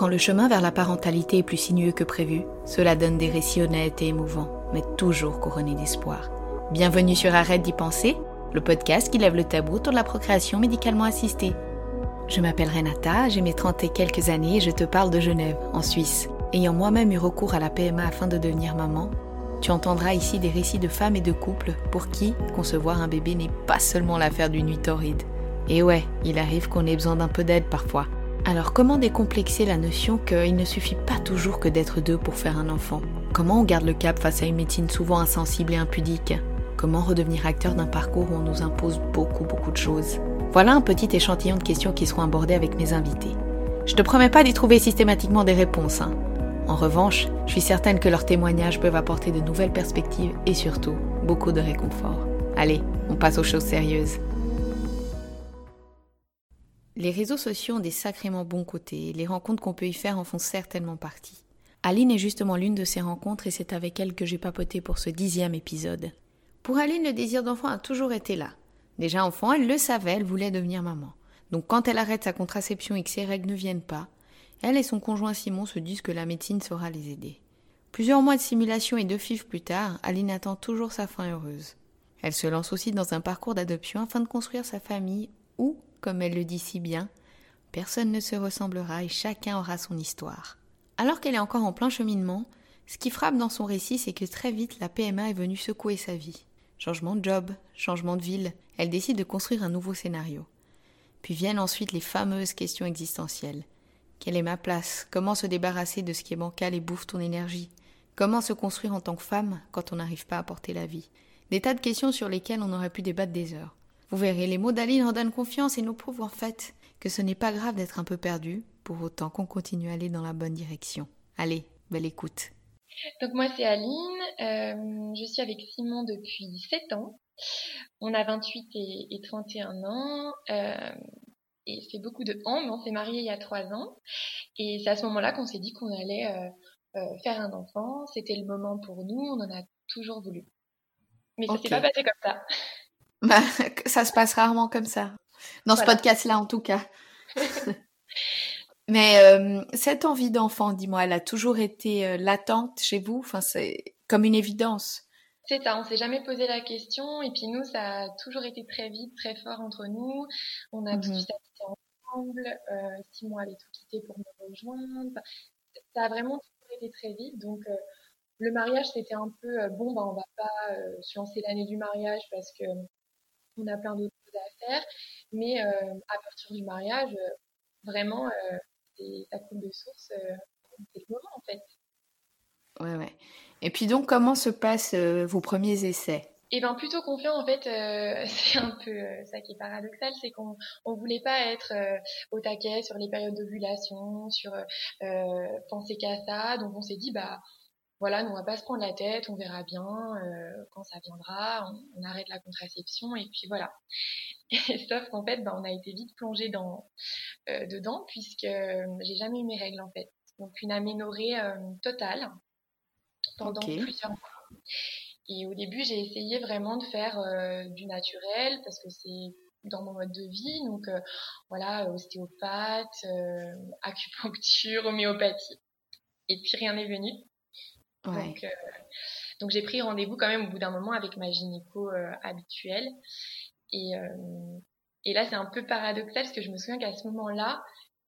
Quand le chemin vers la parentalité est plus sinueux que prévu, cela donne des récits honnêtes et émouvants, mais toujours couronnés d'espoir. Bienvenue sur Arrête d'y penser, le podcast qui lève le tabou autour de la procréation médicalement assistée. Je m'appelle Renata, j'ai mes 30 et quelques années et je te parle de Genève, en Suisse. Ayant moi-même eu recours à la PMA afin de devenir maman, tu entendras ici des récits de femmes et de couples pour qui concevoir un bébé n'est pas seulement l'affaire d'une nuit torride. Et ouais, il arrive qu'on ait besoin d'un peu d'aide parfois. Alors comment décomplexer la notion qu'il ne suffit pas toujours que d'être deux pour faire un enfant? Comment on garde le cap face à une médecine souvent insensible et impudique? Comment redevenir acteur d'un parcours où on nous impose beaucoup beaucoup de choses? Voilà un petit échantillon de questions qui seront abordées avec mes invités. Je te promets pas d'y trouver systématiquement des réponses. Hein. En revanche, je suis certaine que leurs témoignages peuvent apporter de nouvelles perspectives et surtout beaucoup de réconfort. Allez, on passe aux choses sérieuses. Les réseaux sociaux ont des sacrément bons côtés et les rencontres qu'on peut y faire en font certainement partie. Aline est justement l'une de ces rencontres et c'est avec elle que j'ai papoté pour ce dixième épisode. Pour Aline, le désir d'enfant a toujours été là. Déjà enfant, elle le savait, elle voulait devenir maman. Donc quand elle arrête sa contraception et que ses règles ne viennent pas, elle et son conjoint Simon se disent que la médecine saura les aider. Plusieurs mois de simulation et de FIV plus tard, Aline attend toujours sa fin heureuse. Elle se lance aussi dans un parcours d'adoption afin de construire sa famille où, comme elle le dit si bien, personne ne se ressemblera et chacun aura son histoire. Alors qu'elle est encore en plein cheminement, ce qui frappe dans son récit, c'est que très vite la PMA est venue secouer sa vie. Changement de job, changement de ville, elle décide de construire un nouveau scénario. Puis viennent ensuite les fameuses questions existentielles. Quelle est ma place? Comment se débarrasser de ce qui est bancal et bouffe ton énergie? Comment se construire en tant que femme quand on n'arrive pas à porter la vie? Des tas de questions sur lesquelles on aurait pu débattre des heures. Vous verrez, les mots d'Aline en donnent confiance et nous prouvent en fait que ce n'est pas grave d'être un peu perdu, pour autant qu'on continue à aller dans la bonne direction. Allez, belle écoute. Donc moi c'est Aline, euh, je suis avec Simon depuis 7 ans. On a 28 et, et 31 ans. Euh, et fait beaucoup de ans, mais on s'est mariés il y a trois ans. Et c'est à ce moment-là qu'on s'est dit qu'on allait euh, euh, faire un enfant. C'était le moment pour nous, on en a toujours voulu. Mais ça s'est pas passé comme ça. Bah, ça se passe rarement comme ça. Dans ce podcast-là, en tout cas. Mais euh, cette envie d'enfant, dis-moi, elle a toujours été latente chez vous? Enfin, c'est comme une évidence. C'est ça, on s'est jamais posé la question. Et puis nous, ça a toujours été très vite, très fort entre nous. On a tout de suite ensemble. Euh, Simon avait tout quitté pour me rejoindre. Ça a vraiment toujours été très vite. Donc euh, le mariage, c'était un peu euh, bon, bah on va pas euh, se lancer l'année du mariage parce que on a plein d'autres choses à faire. Mais à partir du mariage, vraiment, ça coule de source. c'est le moment en fait. Ouais, ouais. Et puis donc, comment se passent euh, vos premiers essais? Eh ben plutôt confiant en fait, euh, c'est un peu euh, ça qui est paradoxal, c'est qu'on on voulait pas être au taquet sur les périodes d'ovulation, sur penser qu'à ça, donc on s'est dit bah voilà, nous on va pas se prendre la tête, on verra bien quand ça viendra, on, arrête la contraception et puis voilà. Et, sauf qu'en fait, bah, on a été vite plongé dans dedans puisque j'ai jamais eu mes règles en fait, donc une aménorrhée totale pendant plusieurs mois. Et au début, j'ai essayé vraiment de faire euh, du naturel parce que c'est dans mon mode de vie. Donc euh, voilà, ostéopathe, euh, acupuncture, homéopathie. Et puis rien n'est venu. Donc, donc j'ai pris rendez-vous quand même au bout d'un moment avec ma gynéco habituelle. Et, et là, c'est un peu paradoxal parce que je me souviens qu'à ce moment-là,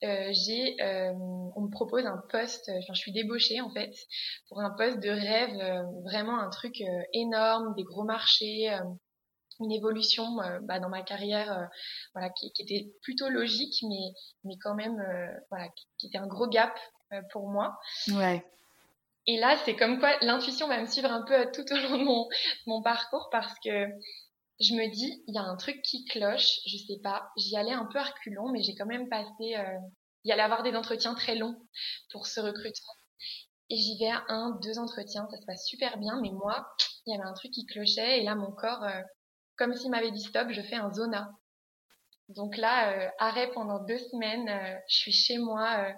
euh, j'ai, euh, on me propose un poste, enfin, je suis débauchée en fait, pour un poste de rêve, euh, vraiment un truc énorme, des gros marchés, une évolution bah, dans ma carrière, voilà, qui, qui, était plutôt logique, mais mais quand même, voilà, qui, qui, était un gros gap pour moi. Ouais. Et là, c'est comme quoi l'intuition va me suivre un peu tout au long de mon, mon parcours parce que je me dis, il y a un truc qui cloche, je sais pas. J'y allais un peu à reculons, mais j'ai quand même passé, euh, il y allait avoir des entretiens très longs pour ce recrutement. Et j'y vais à un, deux entretiens, ça se passe super bien, mais moi, il y avait un truc qui clochait, et là, mon corps, euh, comme s'il m'avait dit stop, je fais un zona. Donc là, euh, arrêt pendant deux semaines, euh, je suis chez moi,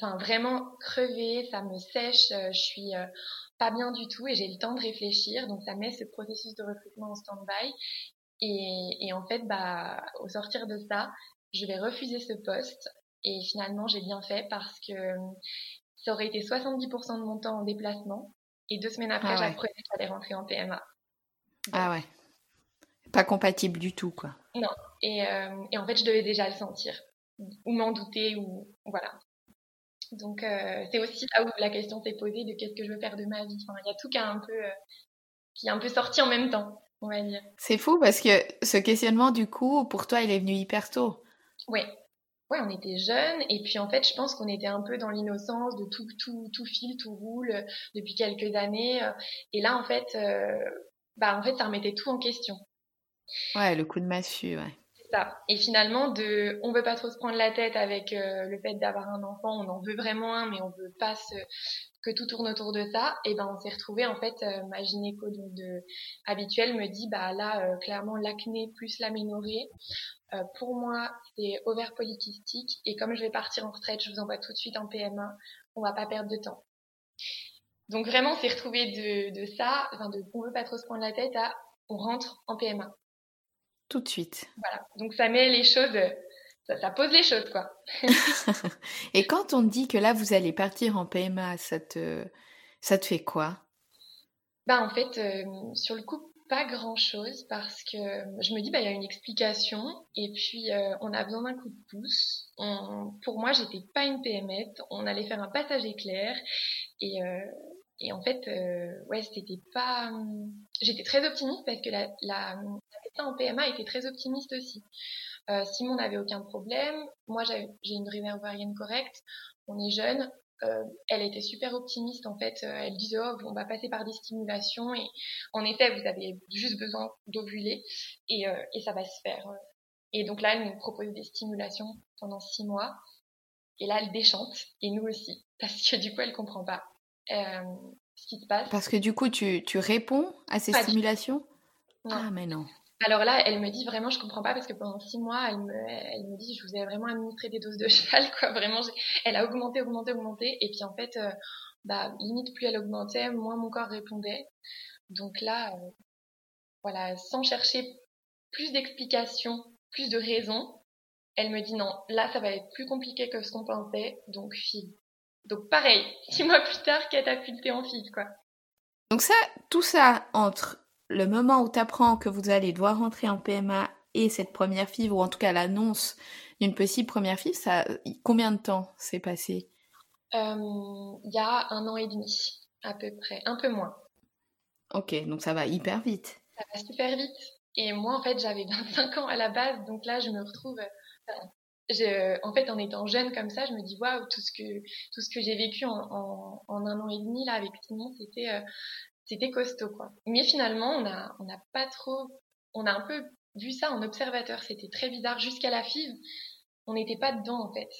enfin vraiment crevée, ça me sèche, je suis pas bien du tout et j'ai le temps de réfléchir. Donc ça met ce processus de recrutement en stand-by. Et, et, en fait, bah, au sortir de ça, je vais refuser ce poste Et finalement, j'ai bien fait parce que ça aurait été 70% de mon temps en déplacement. Et deux semaines après, ah j'apprenais que j'allais rentrer en PMA. ah ouais. Pas compatible du tout, quoi. Non. Et, euh, et en fait, je devais déjà le sentir. Ou m'en douter, ou voilà. Donc, euh, c'est aussi là où la question s'est posée de qu'est-ce que je veux faire de ma vie. Enfin, il y a tout qui, a un peu, euh, qui est un peu sorti en même temps, on va dire. C'est fou parce que ce questionnement, du coup, pour toi, il est venu hyper tôt. Oui, ouais, on était jeunes et puis en fait, je pense qu'on était un peu dans l'innocence de tout, tout, tout file, tout roule euh, depuis quelques années. Euh, et là, en fait, euh, bah, en fait, ça remettait tout en question. Ouais, le coup de massue, ouais. Et finalement, de, on veut pas trop se prendre la tête avec le fait d'avoir un enfant. On en veut vraiment un, mais on veut pas que tout tourne autour de ça. Et ben, on s'est retrouvé en fait, ma gynéco de, habituelle me dit, bah là, clairement, l'acné plus l'aménorrhée. Euh, pour moi, c'est ovaire polykystique et comme je vais partir en retraite, je vous envoie tout de suite en PMA. On va pas perdre de temps. Donc vraiment, c'est retrouvé de, de ça, enfin de on veut pas trop se prendre la tête à on rentre en PMA. Tout de suite. Voilà. Donc ça met les choses, ça, ça pose les choses quoi. et quand on dit que là vous allez partir en PMA, ça te, ça te fait quoi? Bah en fait, euh, sur le coup, pas grand chose parce que je me dis bah il y a une explication et puis euh, on a besoin d'un coup de pouce. pour moi j'étais pas une PMS, on allait faire un passage éclair et euh, et en fait euh, ouais c'était pas j'étais très optimiste parce que la la, en PMA était très optimiste aussi. Simon n'avait aucun problème, moi j'ai une réserve ovarienne correcte, on est jeune, euh, elle était super optimiste en fait. Euh, elle disait oh, on va passer par des stimulations. Et en effet vous avez juste besoin d'ovuler. Et, euh, et ça va se faire. Et donc là elle nous propose des stimulations pendant six mois. Et là elle déchante. Et nous aussi. Parce que du coup elle comprend pas ce qui se passe. Parce que du coup tu, tu réponds à ces stimulations? Ah mais non. Alors là, elle me dit vraiment, je comprends pas parce que pendant six mois, elle me, elle me dit, je vous ai vraiment administré des doses de cheval, quoi. Vraiment, elle a augmenté, augmenté, augmenté. Et puis en fait, euh, bah, limite plus elle augmentait, moins mon corps répondait. Donc là, euh, voilà, sans chercher plus d'explications, plus de raisons, elle me dit non, là, ça va être plus compliqué que ce qu'on pensait, donc file. Donc pareil, six mois plus tard, catapulté en file, quoi. Donc ça, tout ça entre le moment où tu apprends que vous allez devoir rentrer en PMA et cette première FIV, ou en tout cas l'annonce d'une possible première FIV, ça, combien de temps s'est passé? Euh, Il y a un an et demi, à peu près, un peu moins. Ok, donc ça va hyper vite. Ça va super vite. Et moi, en fait, j'avais 25 ans à la base, donc là, je me retrouve. en fait, en étant jeune comme ça, je me dis waouh, tout ce que tout ce que j'ai vécu en, un an et demi là avec Simon, c'était euh, c'était costaud quoi. Mais finalement, on a on n'a pas trop on a un peu vu ça en observateur, c'était très bizarre jusqu'à la FIV, on n'était pas dedans en fait.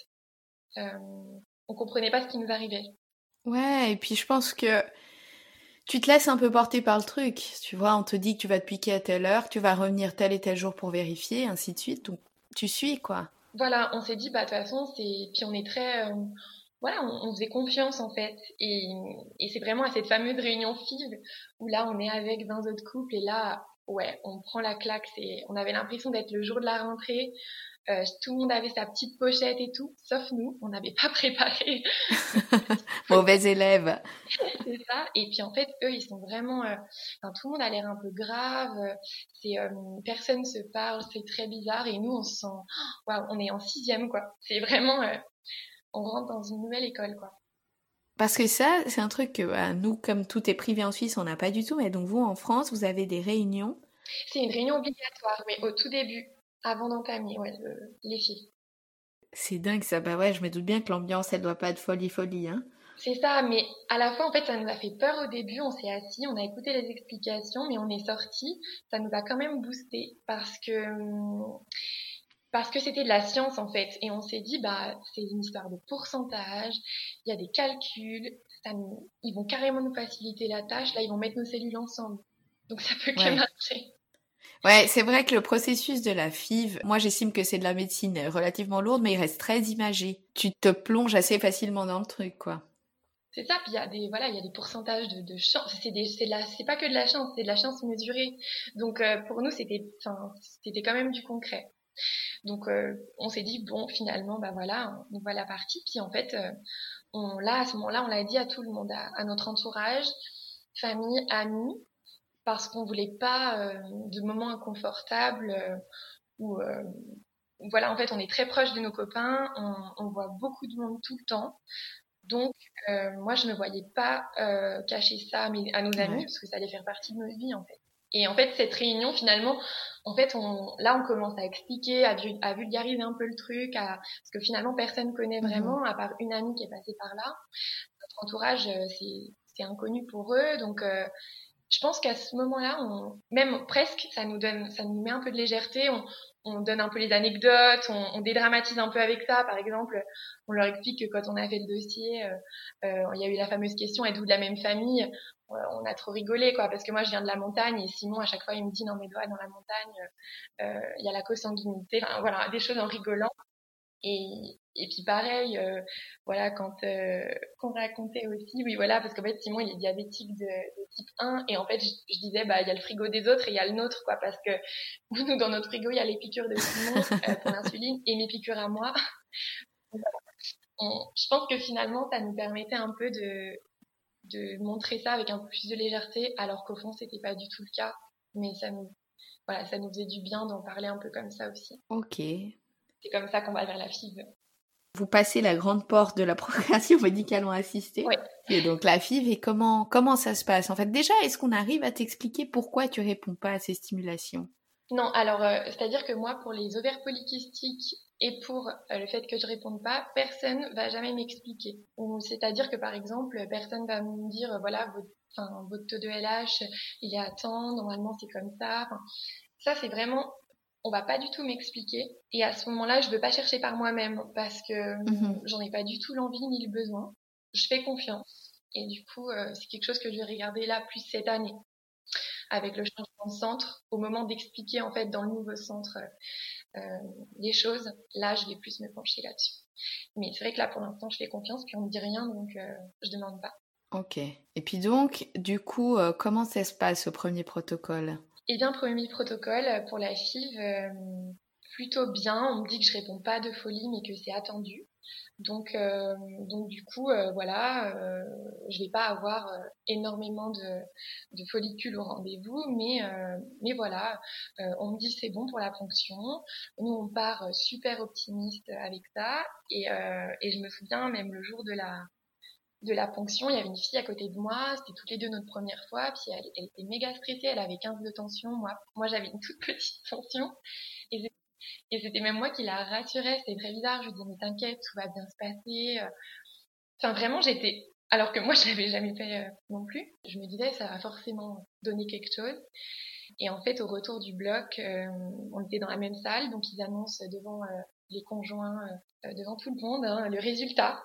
Euh, on comprenait pas ce qui nous arrivait. Ouais, et puis je pense que tu te laisses un peu porter par le truc. Tu vois, on te dit que tu vas te piquer à telle heure, tu vas revenir tel et tel jour pour vérifier, ainsi de suite. Donc tu suis quoi. Voilà, on s'est dit bah de toute façon c'est puis on est très euh, voilà, on, on, faisait confiance en fait. Et, et c'est vraiment à cette fameuse réunion FIV où là, on est avec 20 autres couples et là, ouais, on prend la claque. C'est, on avait l'impression d'être le jour de la rentrée. Euh, tout le monde avait sa petite pochette et tout, sauf nous, on n'avait pas préparé. Mauvais élève. c'est ça. Et puis en fait, eux, ils sont vraiment. Euh, enfin, tout le monde a l'air un peu grave. C'est euh, personne se parle, c'est très bizarre. Et nous, on se sent. Waouh, on est en sixième quoi. C'est vraiment. On rentre dans une nouvelle école, quoi. Parce que ça, c'est un truc que bah, nous, comme tout est privé en Suisse, on n'a pas du tout. Mais donc vous, en France, vous avez des réunions C'est une réunion obligatoire, mais au tout début, avant d'entamer ouais, les filles. C'est dingue ça. Bah ouais, je me doute bien que l'ambiance, elle doit pas être folie folie, hein. C'est ça, mais à la fois, en fait, ça nous a fait peur au début. On s'est assis, on a écouté les explications, mais on est sorti. Ça nous a quand même boosté parce que hum, parce que c'était de la science en fait. Et on s'est dit, bah, c'est une histoire de pourcentage, il y a des calculs, ça ils vont carrément nous faciliter la tâche, là ils vont mettre nos cellules ensemble. Donc ça peut que marcher. Ouais, c'est vrai que le processus de la FIV, moi j'estime que c'est de la médecine relativement lourde, mais il reste très imagé. Tu te plonges assez facilement dans le truc, quoi. C'est ça, puis il y a des voilà, il y a des pourcentages de, de chance. C'est c'est pas que de la chance, c'est de la chance mesurée. Donc euh, pour nous c'était, enfin, c'était quand même du concret. Donc on s'est dit bon finalement bah voilà, on voit la partie. Puis en fait, on là à ce moment-là, on l'a dit à tout le monde, à, notre entourage, famille, amis, parce qu'on voulait pas de moments inconfortables où voilà, en fait, on est très proche de nos copains, on, voit beaucoup de monde tout le temps. Donc, euh, moi, je ne voyais pas euh, cacher ça à, à nos amis, parce que ça allait faire partie de nos vies, en fait. Et en fait, cette réunion, finalement, en fait, on, là, on commence à expliquer, à, à vulgariser un peu le truc, à, parce que finalement, personne connaît mhm. vraiment, à part une amie qui est passée par là. Notre entourage, euh, c'est inconnu pour eux, donc euh, je pense qu'à ce moment-là, on, même presque, ça nous donne, ça nous met un peu de légèreté. On, on donne un peu les anecdotes, on, on, dédramatise un peu avec ça. Par exemple, on leur explique que quand on a fait le dossier, euh, euh il y a eu la fameuse question êtes-vous de la même famille? On a trop rigolé, quoi, parce que moi je viens de la montagne et Simon à chaque fois il me dit non mais doigts dans la montagne, euh, il y a la consanguinité, enfin, voilà, des choses en rigolant. Et, et puis pareil, euh, voilà, quand euh, qu'on racontait aussi, oui voilà, parce qu'en fait Simon il est diabétique de, de type 1 et en fait je, je disais bah il y a le frigo des autres et il y a le nôtre quoi, parce que nous dans notre frigo il y a les piqûres de Simon euh, pour l'insuline et mes piqûres à moi. On, je pense que finalement ça nous permettait un peu de de montrer ça avec un peu plus de légèreté, alors qu'au fond c'était pas du tout le cas, mais ça nous voilà ça nous faisait du bien d'en parler un peu comme ça aussi. Ok, c'est comme ça qu'on va vers la FIV. Vous passez la grande porte de la procréation médicalement assistée. Oui. Et donc la FIV, et comment, comment ça se passe? En fait, déjà, est-ce qu'on arrive à t'expliquer pourquoi tu réponds pas à ces stimulations? Non, alors, euh, c'est-à-dire que moi, pour les ovaires polykystiques et pour euh, le fait que je réponde pas, personne va jamais m'expliquer. C'est-à-dire que, par exemple, personne va me dire, voilà, votre, enfin, votre taux de LH, il est à temps, normalement c'est comme ça. Enfin, ça, c'est vraiment on va pas du tout m'expliquer. Et à ce moment-là, je veux pas chercher par moi-même parce que mhm. j'en ai pas du tout l'envie ni le besoin. Je fais confiance. Et du coup, euh, c'est quelque chose que je vais regarder là plus cette année. Avec le changement de centre, au moment d'expliquer en fait dans le nouveau centre euh, les choses, là, je vais plus me pencher là-dessus. Mais c'est vrai que là, pour l'instant, je fais confiance, puis on me dit rien, donc euh, je demande pas. Ok. Et puis donc, du coup, euh, comment ça se passe au premier protocole? Eh bien, premier protocole pour la FIV, euh, plutôt bien. On me dit que je réponds pas de folie, mais que c'est attendu. Donc, euh, donc du coup, euh, voilà, euh, je vais pas avoir énormément de, de follicules au rendez-vous, mais, mais voilà, on me dit c'est bon pour la ponction. Nous, on part super optimiste avec ça, et, et je me souviens même le jour de la de la ponction, il y avait une fille à côté de moi, c'était toutes les deux notre première fois, puis elle, était méga stressée, elle avait 15 de tension, moi, moi j'avais une toute petite tension, et, c'était même moi qui la rassurais, c'était très bizarre, je lui disais mais t'inquiète, tout va bien se passer, enfin vraiment j'étais, alors que moi je l'avais jamais fait euh, non plus, je me disais ça va forcément donner quelque chose, et en fait au retour du bloc, euh, on était dans la même salle, donc ils annoncent devant euh, les conjoints, devant tout le monde, hein, le résultat,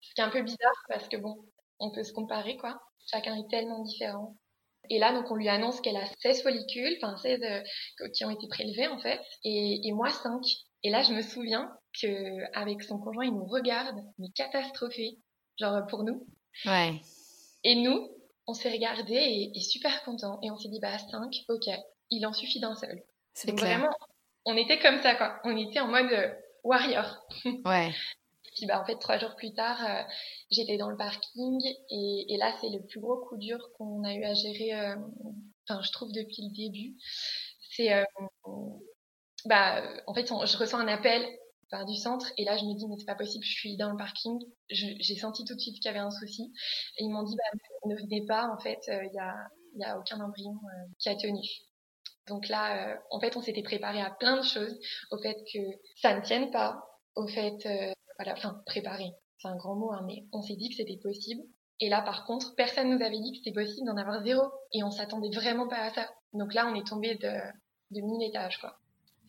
ce qui est un peu bizarre parce que bon, on peut se comparer quoi. Chacun est tellement différent. Et là, donc, on lui annonce qu'elle a 16 follicules, enfin 16 euh, qui ont été prélevés en fait, et, et moi 5. Et là, je me souviens que avec son conjoint, il nous regarde, mais catastrophé, genre pour nous. Ouais. Et nous, on s'est regardé et, super content. Et on s'est dit, bah 5, ok, il en suffit d'un seul. C'est Vraiment, on était comme ça, quoi. On était en mode euh, warrior. Ouais. Puis bah, en fait, trois jours plus tard, euh, j'étais dans le parking et, et là, c'est le plus gros coup dur qu'on a eu à gérer, euh, enfin, je trouve depuis le début. C'est, euh, bah, en fait, je reçois un appel du centre et là, je me dis, mais c'est pas possible, je suis dans le parking. J'ai senti tout de suite qu'il y avait un souci. Ils m'ont dit, bah, ne venez pas, en fait, il y, a, y a aucun embryon qui a tenu. Donc là, en fait, on s'était préparé à plein de choses, au fait que ça ne tienne pas, au fait voilà, enfin préparer, c'est un grand mot, hein, mais on s'est dit que c'était possible. Et là, par contre, personne nous avait dit que c'était possible d'en avoir zéro, et on s'attendait vraiment pas à ça. Donc là, on est tombé de, de mille étages, quoi.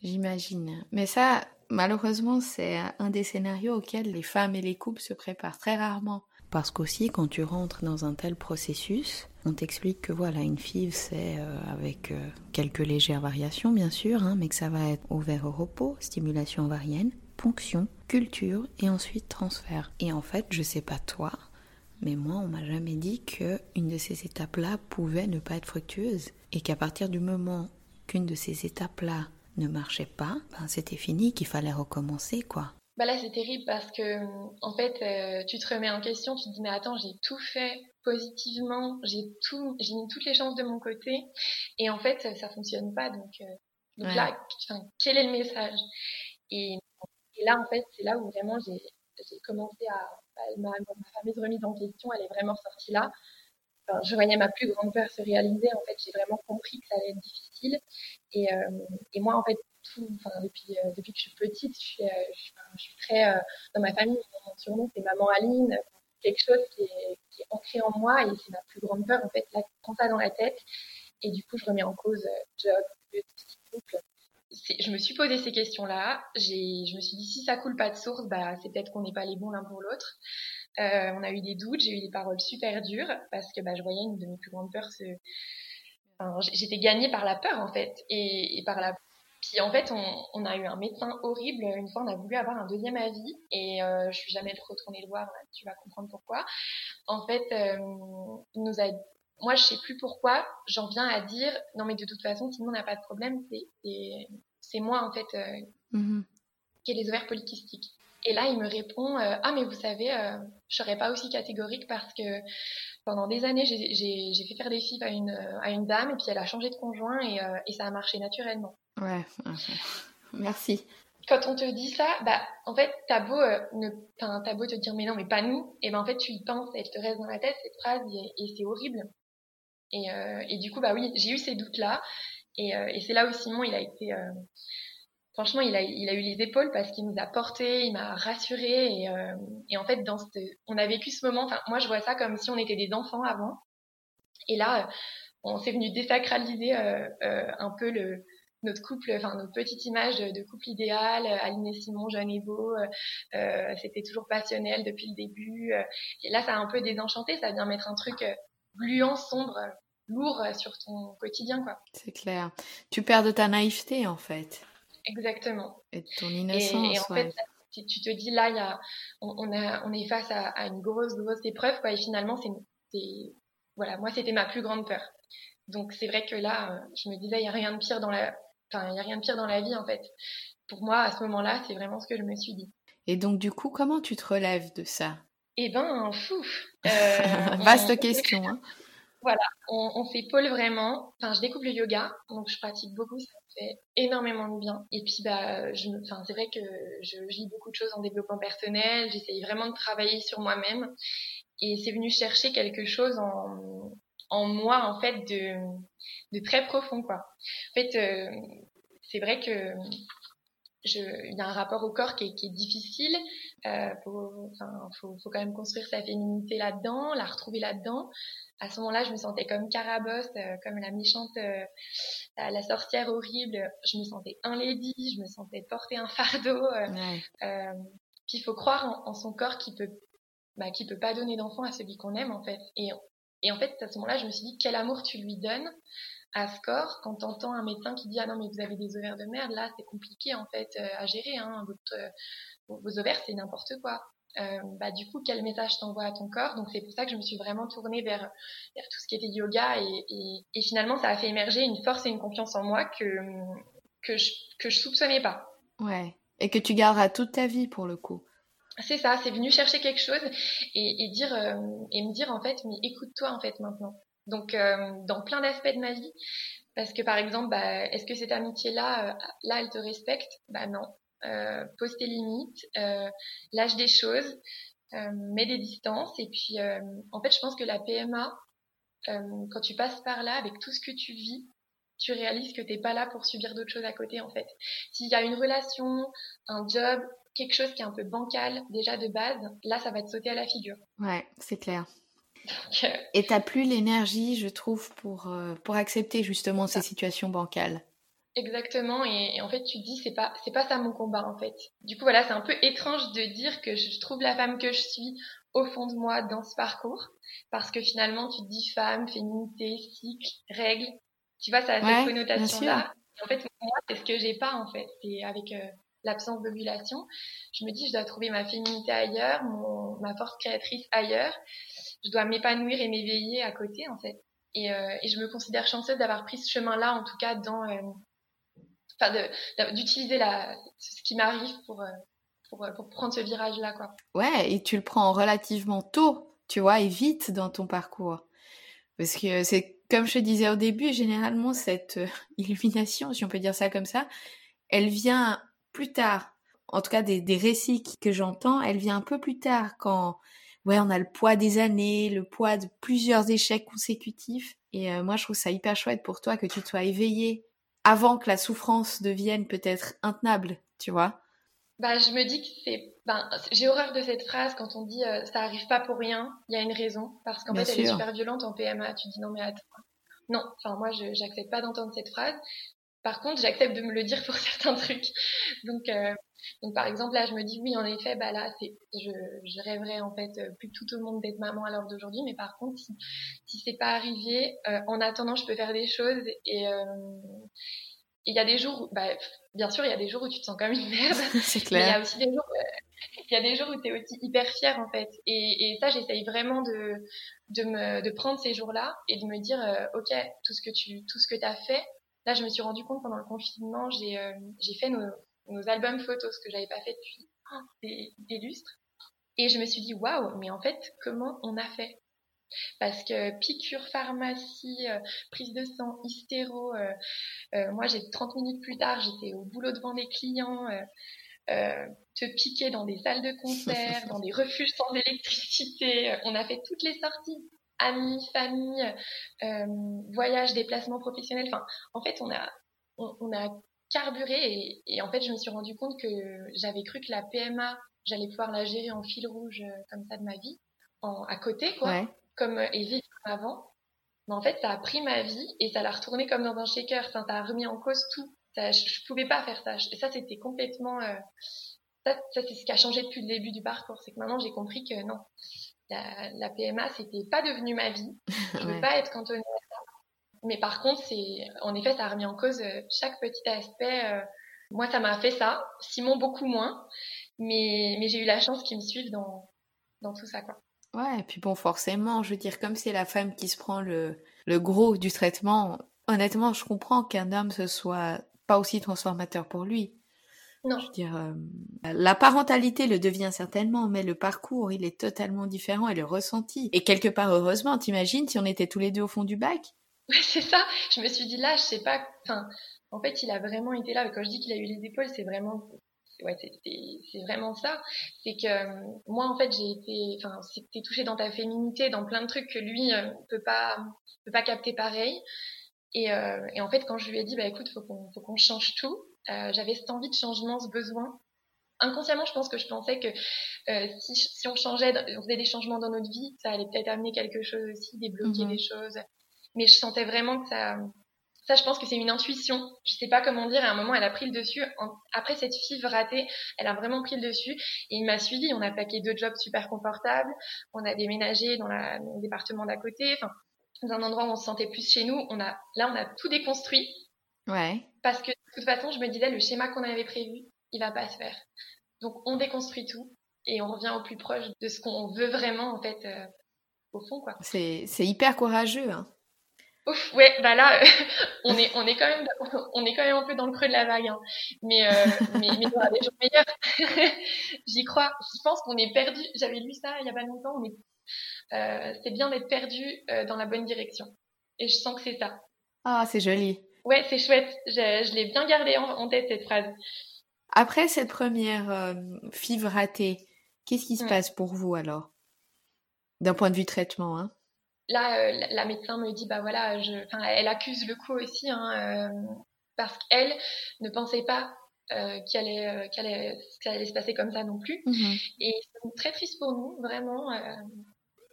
J'imagine. Mais ça, malheureusement, c'est un des scénarios auxquels les femmes et les couples se préparent très rarement. Parce qu'aussi, quand tu rentres dans un tel processus, on t'explique que voilà, une FIV, c'est euh, avec euh, quelques légères variations, bien sûr, hein, mais que ça va être ouvert au repos, stimulation ovarienne, ponction, culture et ensuite transfert. Et en fait, je sais pas toi, mais moi, on m'a jamais dit que une de ces étapes-là pouvait ne pas être fructueuse et qu'à partir du moment qu'une de ces étapes-là ne marchait pas, ben c'était fini, qu'il fallait recommencer, quoi. Bah là, c'est terrible parce que, en fait, euh, tu te remets en question, tu te dis, mais attends, j'ai tout fait positivement, j'ai tout, j'ai mis toutes les chances de mon côté, et en fait, ça, fonctionne pas. Donc, euh, donc là, quel est le message? Et, là, en fait, c'est là où vraiment j'ai, commencé à, ma, ma, fameuse remise en question, elle est vraiment sortie là. je voyais ma plus grande peur se réaliser. En fait, j'ai vraiment compris que ça allait être difficile. Et, euh, et moi, en fait, euh, depuis que je suis petite, je suis, euh, très, dans ma famille, mon surnom c'est Maman Aline, quelque chose qui est, ancré en moi et c'est ma plus grande peur. En fait, là, je prends ça dans la tête et du coup, je remets en cause job, petit couple. Je me suis posé ces questions-là. Je me suis dit, si ça coule pas de source, bah, c'est peut-être qu'on n'est pas les bons l'un pour l'autre. Euh, on a eu des doutes, j'ai eu des paroles super dures parce que bah, je voyais une de mes plus grandes peurs se... Enfin, j'étais gagnée par la peur en fait et, par la puis en fait, on, on, a eu un médecin horrible. Une fois, on a voulu avoir un deuxième avis et euh, je suis jamais retournée le voir. Tu vas comprendre pourquoi. En fait, euh, nous a, moi, je sais plus pourquoi. J'en viens à dire non, mais de toute façon, sinon on n'a pas de problème. C'est c'est moi en fait euh, mm-hmm. qui ai les ovaires polykystiques. Et là, il me répond euh, ah mais vous savez, euh, je serais pas aussi catégorique parce que pendant des années, j'ai fait faire des filles à une, à une dame et puis elle a changé de conjoint et, euh, et ça a marché naturellement. Ouais, merci. Quand on te dit ça, bah, en fait, t'as beau, euh, ne, as beau te dire, mais non, mais pas nous, et ben, en fait, tu y penses, elle te reste dans la tête, cette phrase, et, c'est horrible. Et, euh, et du coup, bah oui, j'ai eu ces doutes-là, et, euh, et c'est là où Simon, il a été, euh, franchement, il a, il a eu les épaules parce qu'il nous a porté, il m'a rassuré, et, euh, et en fait, dans ce, on a vécu ce moment, moi, je vois ça comme si on était des enfants avant, et là, on s'est venu désacraliser un peu le, notre couple, enfin notre petite image de, couple idéal, euh, Aline et Simon, jeune et beau, euh, euh, c'était toujours passionnel depuis le début. et là, ça a un peu désenchanté, ça vient mettre un truc gluant, sombre, lourd sur ton quotidien, quoi. C'est clair. Tu perds de ta naïveté, en fait. Exactement. Et de ton innocence. Et, en fait, tu, te dis là, y a, on, a, on est face à, à, une grosse, grosse épreuve, quoi. Et finalement, c'est, voilà, moi, c'était ma plus grande peur. Donc c'est vrai que là, je me disais, il y a rien de pire dans la, Enfin, il n'y a rien de pire dans la vie, en fait. Pour moi, à ce moment-là, c'est vraiment ce que je me suis dit. Et donc, du coup, comment tu te relèves de ça? Eh ben, fou euh, Vaste question, hein Voilà, on, on s'épaule vraiment. Enfin, je découvre le yoga, donc je pratique beaucoup, ça me fait énormément de bien. Et puis, bah, je, enfin, c'est vrai que je, lis beaucoup de choses en développement personnel, j'essaye vraiment de travailler sur moi-même. Et c'est venu chercher quelque chose en, en moi en fait de, de très profond quoi. En fait, euh, c'est vrai que je, il y a un rapport au corps qui est, qui est difficile. Euh, faut, enfin, faut, faut quand même construire sa féminité là-dedans, la retrouver là-dedans. À ce moment-là, je me sentais comme Carabosse, euh, comme la méchante, euh, la, sorcière horrible. Je me sentais enlaidie, je me sentais porter un fardeau. Euh, puis il faut croire en, en, son corps qui peut, bah, qui peut pas donner d'enfant à celui qu'on aime en fait. Et et en fait, à ce moment-là, je me suis dit, quel amour tu lui donnes à ce corps quand t'entends un médecin qui dit, ah non, mais vous avez des ovaires de merde, là, c'est compliqué, en fait, euh, à gérer, hein, votre, euh, vos ovaires, c'est n'importe quoi. Euh, bah, du coup, quel message t'envoie à ton corps? Donc, c'est pour ça que je me suis vraiment tournée vers, vers tout ce qui était yoga et, et, et, finalement, ça a fait émerger une force et une confiance en moi que, que je, que je soupçonnais pas. Ouais. Et que tu garderas toute ta vie pour le coup. C'est ça, c'est venu chercher quelque chose et, et dire euh, et me dire en fait, mais écoute-toi en fait maintenant. Donc euh, dans plein d'aspects de ma vie, parce que par exemple, bah, est-ce que cette amitié-là, euh, là, elle te respecte? Bah non. pose tes limites, lâche des choses, mets des distances et puis en fait, je pense que la PMA, quand tu passes par là avec tout ce que tu vis, tu réalises que t'es pas là pour subir d'autres choses à côté en fait. S'il y a une relation, un job, quelque chose qui est un peu bancal déjà de base, là ça va te sauter à la figure. Ouais, c'est clair. Donc, euh... Et t'as plus l'énergie, je trouve, pour euh, pour accepter justement ces situations bancales. Exactement, et, en fait tu te dis c'est pas c'est pas ça mon combat en fait. Du coup voilà c'est un peu étrange de dire que je trouve la femme que je suis au fond de moi dans ce parcours, parce que finalement tu te dis femme, féminité, cycle, règles, tu vois ça a cette connotation là. En fait moi c'est ce que j'ai pas en fait, c'est avec euh, l'absence d'ovulation, je me dis je dois trouver ma féminité ailleurs, mon, ma force créatrice ailleurs. Je dois m'épanouir et m'éveiller à côté en fait. Et, euh, et, je me considère chanceuse d'avoir pris ce chemin-là, en tout cas dans euh, enfin d'utiliser ce qui m'arrive pour, pour, prendre ce virage là quoi. Ouais, et tu le prends relativement tôt, tu vois, et vite dans ton parcours. Parce que c'est comme je te disais au début, généralement cette illumination, si on peut dire ça comme ça, elle vient plus tard. En tout cas, des récits que j'entends, elle vient un peu plus tard quand ouais, on a le poids des années, le poids de plusieurs échecs consécutifs. Et euh, moi, je trouve ça hyper chouette pour toi que tu te sois éveillé avant que la souffrance devienne peut-être intenable, tu vois. Bah, je me dis que c'est, ben, j'ai horreur de cette phrase quand on dit euh, ça arrive pas pour rien, il y a une raison, parce qu'en fait elle est super violente en PMA. Tu dis non mais attends, non, enfin moi je j'accepte pas d'entendre cette phrase. Par contre, j'accepte de me le dire pour certains trucs. Donc, euh, donc par exemple là, je me dis oui, en effet, bah là, c'est, je, je rêverais en fait euh, plus tout au monde d'être maman à l'heure d'aujourd'hui, mais par contre, si, si c'est pas arrivé, euh, en attendant, je peux faire des choses et euh, il y a des jours, où, bah, bien sûr, il y a des jours où tu te sens comme une merde. c'est clair. Il y a aussi des jours, il y a des jours où tu es aussi hyper fière en fait. Et, et ça, j'essaye vraiment de, de me, de prendre ces jours-là et de me dire, ok, tout ce que tu, tout ce que t'as fait, Là, je me suis rendu compte pendant le confinement, j'ai euh, fait nos, nos, albums photos, ce que j'avais pas fait depuis oh, des, des, lustres. Et je me suis dit, waouh, mais en fait, comment on a fait? Parce que piqûre, pharmacie, euh, prise de sang, hystéro, euh, euh moi, j'ai 30 minutes plus tard, j'étais au boulot devant des clients. Euh, te piquer dans des salles de concert, dans des refuges sans électricité. On a fait toutes les sorties amis, famille, euh, voyage, déplacement professionnel. Enfin, en fait, on a, on, a carburé et, en fait, je me suis rendu compte que j'avais cru que la PMA, j'allais pouvoir la gérer en fil rouge euh, comme ça de ma vie, en, à côté, quoi, comme euh, et vivre avant. Mais en fait, ça a pris ma vie et ça l'a retourné comme dans un shaker. Ça, a remis en cause tout. Ça, je, je, pouvais pas faire ça. Et ça, c'était complètement. Euh, ça, ça c'est ce qui a changé depuis le début du parcours. C'est que maintenant, j'ai compris que non, la, la PMA, c'était pas devenu ma vie. Je veux pas être cantonnée à ça. Mais par contre, c'est, en effet, ça a remis en cause euh, chaque petit aspect. Euh, moi, ça m'a fait ça. Simon, beaucoup moins. Mais, mais j'ai eu la chance qu'ils me suivent dans, dans tout ça, quoi. Ouais, et puis bon, forcément, je veux dire, comme c'est la femme qui se prend le, le gros du traitement, honnêtement, je comprends qu'un homme ce soit pas aussi transformateur pour lui. Non. Je veux dire, euh, la parentalité le devient certainement, mais le parcours, il est totalement différent et le ressenti. Et quelque part, heureusement, t'imagines si on était tous les deux au fond du bac? Ouais, c'est ça. Je me suis dit là, je sais pas. Enfin, en fait, il a vraiment été là. Quand je dis qu'il a eu les épaules, c'est vraiment, ouais, c'est vraiment ça. C'est que euh, moi, en fait, j'ai été, enfin, t'es touché dans ta féminité, dans plein de trucs que lui euh, peut pas, peut pas capter pareil. Et, euh, et, en fait, quand je lui ai dit, bah écoute, faut qu'on, faut qu'on change tout, euh, j'avais cette envie de changement, ce besoin. Inconsciemment, je pense que je pensais que euh, si, si, on changeait, on faisait des changements dans notre vie, ça allait peut-être amener quelque chose aussi, débloquer mhm. des choses. Mais je sentais vraiment que ça, ça, je pense que c'est une intuition. Je sais pas comment dire. À un moment, elle a pris le dessus. Après cette fille ratée, elle a vraiment pris le dessus. Et il m'a suivi. On a paqué deux jobs super confortables. On a déménagé dans, la, dans le département d'à côté. Enfin, dans un endroit où on se sentait plus chez nous. On a, là, on a tout déconstruit. Ouais. Parce que de toute façon, je me disais, le schéma qu'on avait prévu, il va pas se faire. Donc, on déconstruit tout et on revient au plus proche de ce qu'on veut vraiment, en fait, euh, au fond, quoi. C'est, c'est hyper courageux, hein. Ouf, ouais, bah là, on est, on est quand même, on est quand même un peu dans le creux de la vague, hein. Mais, euh, mais, mais il y aura des jours meilleurs. J'y crois. Je pense qu'on est perdu. J'avais lu ça il y a pas longtemps, mais euh, c'est bien d'être perdu euh, dans la bonne direction. Et je sens que c'est ça. Ah, c'est joli. Ouais, c'est chouette. Je, je l'ai bien gardé en, tête cette phrase. Après cette première euh, ratée, qu'est-ce qui se passe pour vous alors? D'un point de vue traitement, hein Là, euh, la, médecin me dit, bah voilà, je, elle accuse le coup aussi, hein, euh, parce qu'elle ne pensait pas euh, qu'il allait, qu allait, allait, se passer comme ça non plus. Mhm. Et c'est très triste pour nous, vraiment.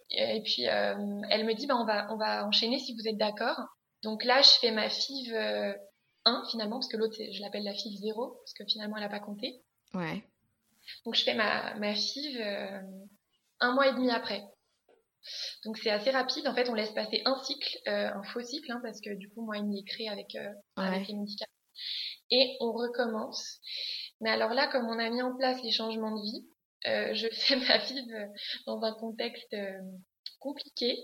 et puis, elle me dit, bah, on, va, on va enchaîner si vous êtes d'accord. Donc là, je fais ma FIV 1 euh, finalement, parce que l'autre, je l'appelle la FIV 0, parce que finalement, elle n'a pas compté. Ouais. Donc je fais ma, ma FIV euh, un mois et demi après. Donc c'est assez rapide. En fait, on laisse passer un cycle, euh, un faux cycle, hein, parce que du coup, moi, il m'y est créé avec, avec les médicaments. Et on recommence. Mais alors là, comme on a mis en place les changements de vie, je fais ma FIV dans un contexte compliqué.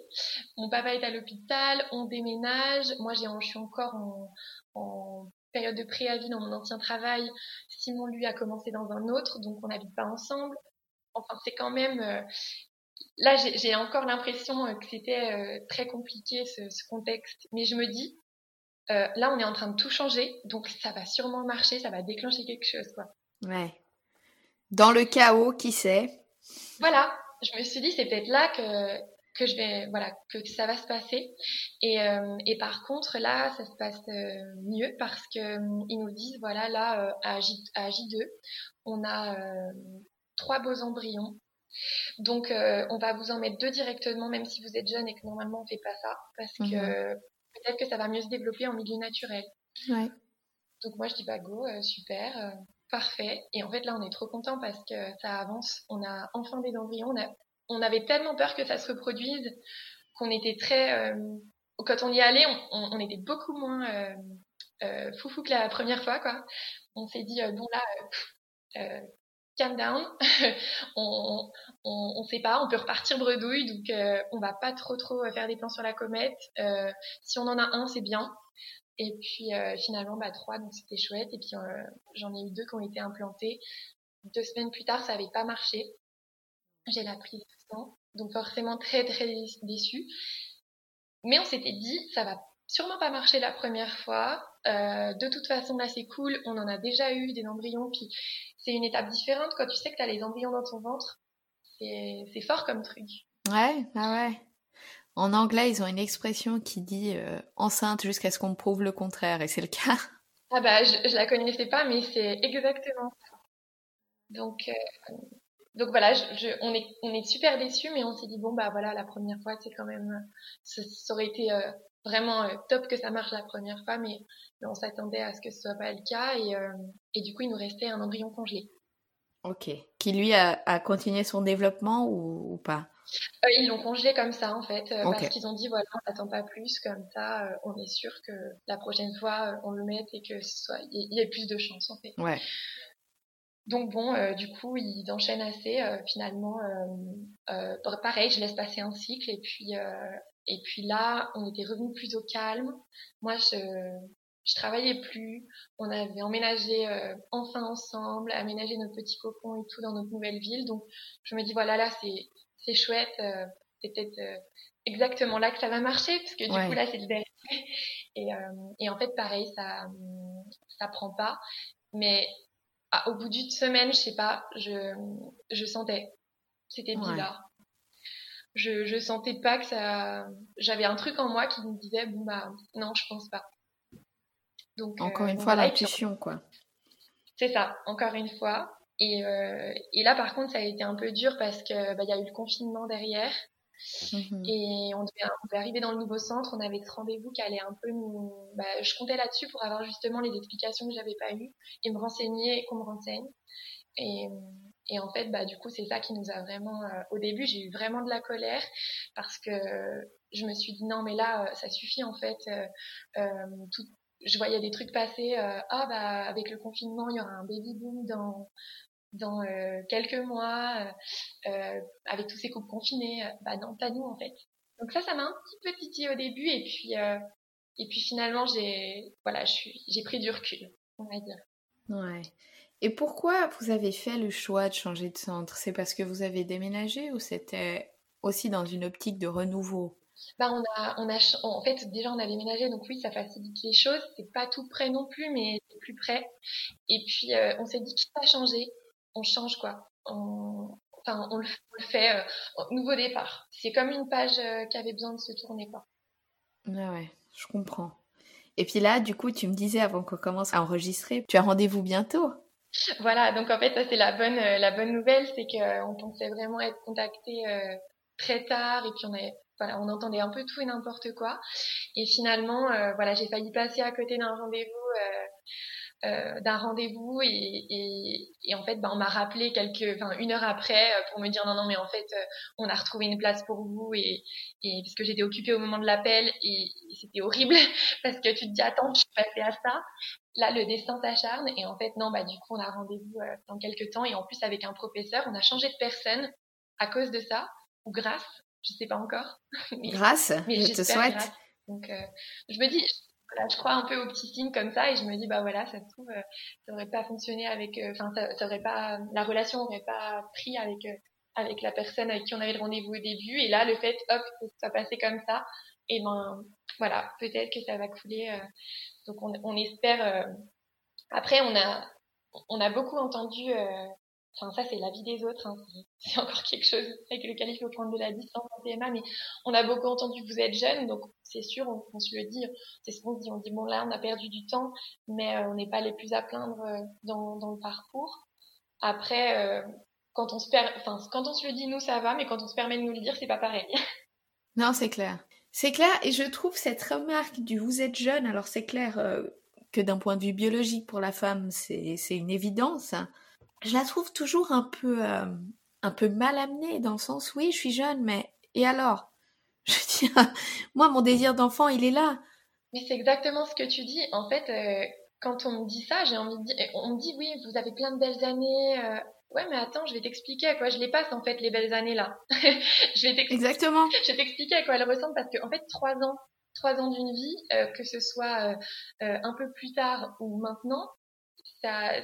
Mon papa est à l'hôpital, on déménage. Moi, j'ai, je suis encore en, en période de préavis dans mon ancien travail. Simon, lui, a commencé dans un autre, donc on n'habite pas ensemble. Enfin, c'est quand même... là, j'ai encore l'impression que c'était très compliqué, ce, ce, contexte. Mais je me dis, là, on est en train de tout changer, donc ça va sûrement marcher, ça va déclencher quelque chose, quoi. Ouais. Dans le chaos, qui sait? Voilà, je me suis dit, c'est peut-être là que, que je vais, voilà, que ça va se passer. Et, euh, et par contre, là, ça se passe euh, mieux parce que euh, ils nous disent, voilà, là, à, J, à J2, on a trois beaux embryons. Donc, on va vous en mettre deux directement, même si vous êtes jeune et que normalement on fait pas ça, parce que mhm. peut-être que ça va mieux se développer en milieu naturel. Ouais. Donc moi, je dis, bah go, super parfait. Et en fait, là, on est trop content parce que ça avance. On a enfin des embryons. On, a, on avait tellement peur que ça se reproduise qu'on était très. Euh, quand on y allait, on, était beaucoup moins euh, euh, foufou que la première fois, quoi. On s'est dit, bon, là, euh, calm down. on, on, on, sait pas, on peut repartir bredouille, donc on va pas trop trop faire des plans sur la comète. si on en a un, c'est bien. Et puis euh, finalement, bah, trois, donc c'était chouette. Et puis euh, j'en ai eu deux qui ont été implantés. Deux semaines plus tard, ça avait pas marché. J'ai la prise de sang, donc forcément très très déçue. Mais on s'était dit, ça va sûrement pas marcher la première fois. Euh, de toute façon, là c'est cool, on en a déjà eu des embryons, puis c'est une étape différente quand tu sais que tu as les embryons dans ton ventre. C'est fort comme truc. Ouais, ah ouais. En anglais, ils ont une expression qui dit euh, enceinte jusqu'à ce qu'on prouve le contraire, et c'est le cas. Ah bah, je, je la connaissais pas, mais c'est exactement ça. Donc, euh, donc voilà, je, on, est, on est super déçus, mais on s'est dit, bon, bah voilà, la première fois, c'est quand même, ça, aurait été euh, vraiment top que ça marche la première fois, mais, on s'attendait à ce que ce soit pas le cas, et, et du coup, il nous restait un embryon congelé. Ok. Qui lui a, a continué son développement ou, ou pas? Euh, Ils l'ont congelé comme ça en fait, euh, parce qu'ils ont dit voilà, on n'attend pas plus, comme ça, euh, on est sûr que la prochaine fois on le mette et que ce soit, il y, ait plus de chance en fait. Ouais. Donc bon, du coup, ils enchaînent assez. finalement, pareil, je laisse passer un cycle et puis et puis là, on était revenu plus au calme. Moi, je je travaillais plus, on avait emménagé euh, enfin ensemble, aménagé notre petit cocon et tout dans notre nouvelle ville. Donc je me dis voilà là c'est c'est chouette, euh, c'est peut-être euh, exactement là que ça va marcher parce que du coup là c'est le Et, et en fait pareil ça ça prend pas, mais au bout d'une semaine je sais pas je je sentais c'était bizarre. Je je sentais pas que ça j'avais un truc en moi qui me disait bon bah non je pense pas encore euh, une fois, l'intuition, quoi. C'est ça, encore une fois. Et, euh, et, là, par contre, ça a été un peu dur parce que bah, il y a eu le confinement derrière. Mhm. Et on devait, arriver dans le nouveau centre. On avait ce rendez-vous qui allait un peu nous. Bah, je comptais là-dessus pour avoir justement les explications que j'avais pas eues et me renseigner et qu'on me renseigne. Et, et en fait, bah, du coup, c'est ça qui nous a vraiment. Euh, au début, j'ai eu vraiment de la colère parce que je me suis dit non, mais là, ça suffit en fait. Euh, tout, je voyais des trucs passer. Euh, ah bah avec le confinement, il y aura un baby boom dans dans euh, quelques mois, euh, avec tous ces couples confinés. Bah non, pas nous en fait. Donc ça, ça m'a un petit peu titillé au début et puis et puis finalement j'ai voilà, j'ai pris du recul, on va dire. Ouais. Et pourquoi vous avez fait le choix de changer de centre? C'est parce que vous avez déménagé ou c'était aussi dans une optique de renouveau? Bah on a, on a, en fait, déjà on a déménagé, donc oui, ça facilite les choses. C'est pas tout près non plus, mais c'est plus près. Et puis euh, on s'est dit quitte à changer, on change quoi. On, enfin, on le, fait euh, nouveau départ. C'est comme une page euh, qui avait besoin de se tourner quoi. Ah ouais, je comprends. Et puis là, du coup, tu me disais avant qu'on commence à enregistrer, tu as rendez-vous bientôt. Voilà, donc en fait, ça c'est la bonne, la bonne nouvelle, c'est qu'on pensait vraiment être contacté très tard et puis on avait voilà, on entendait un peu tout et n'importe quoi. Et finalement, euh, voilà, j'ai failli passer à côté d'un rendez-vous, euh, euh, d'un rendez-vous et, et, et, en fait, ben, on m'a rappelé quelques, enfin une heure après pour me dire non non mais en fait, on a retrouvé une place pour vous et, et parce que j'étais occupée au moment de l'appel et, c'était horrible parce que tu te dis attends, je suis passée à ça. Là, le destin s'acharne et en fait non, bah du coup on a rendez-vous dans quelques temps et en plus avec un professeur, on a changé de personne à cause de ça ou grâce je sais pas encore. grâce, je te souhaite. Donc, euh, je me dis, je crois un peu aux petits signes comme ça et je me dis bah voilà ça se trouve euh, ça aurait pas fonctionné avec euh, enfin ça, ça, aurait pas la relation aurait pas pris avec euh, avec la personne avec qui on avait le rendez-vous au début. Et là le fait hop que ça passait comme ça et ben voilà peut-être que ça va couler donc on, on espère après on a on a beaucoup entendu Enfin, ça, c'est la vie des autres. Hein. C'est encore quelque chose avec lequel il faut prendre de la distance en PMA. Mais on a beaucoup entendu vous êtes jeune, donc c'est sûr, on, se le dit. C'est ce qu'on dit. On dit, bon, là, on a perdu du temps, mais euh, on n'est pas les plus à plaindre euh, dans, le parcours. Après, euh, quand on se enfin, quand on se le dit, nous, ça va, mais quand on se permet de nous le dire, c'est pas pareil. non, c'est clair. C'est clair, et je trouve cette remarque du vous êtes jeune, alors c'est clair que d'un point de vue biologique pour la femme, c'est une évidence. Hein je la trouve toujours un peu, euh, un peu mal amenée dans le sens, oui, je suis jeune, mais et alors? Je dis, moi, mon désir d'enfant, il est là. Mais c'est exactement ce que tu dis. En fait, euh, quand on me dit ça, j'ai envie de dire, on me dit, oui, vous avez plein de belles années. Euh, ouais, mais attends, je vais t'expliquer à quoi je les passe, en fait, les belles années là. je vais Exactement. Je vais t'expliquer à quoi elles ressemblent parce que, en fait, trois ans, trois ans d'une vie, que ce soit un peu plus tard ou maintenant,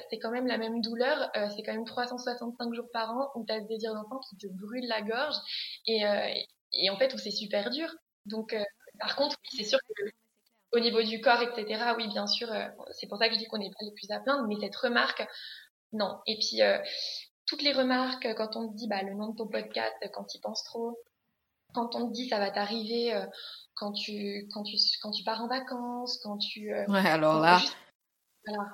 c'est quand même la même douleur. Euh, c'est quand même 365 jours par an où tu as ce désir d'enfant qui te brûle la gorge et, euh, et en fait où c'est super dur. Donc, euh, par contre, c'est sûr que au niveau du corps, etc., oui, bien sûr, c'est pour ça que je dis qu'on n'est pas les plus à plaindre, mais cette remarque, non. Et puis, toutes les remarques, quand on te dit bah, le nom de ton podcast, quand tu penses trop, quand on te dit ça va t'arriver quand tu quand tu quand tu pars en vacances, quand tu ouais alors là voilà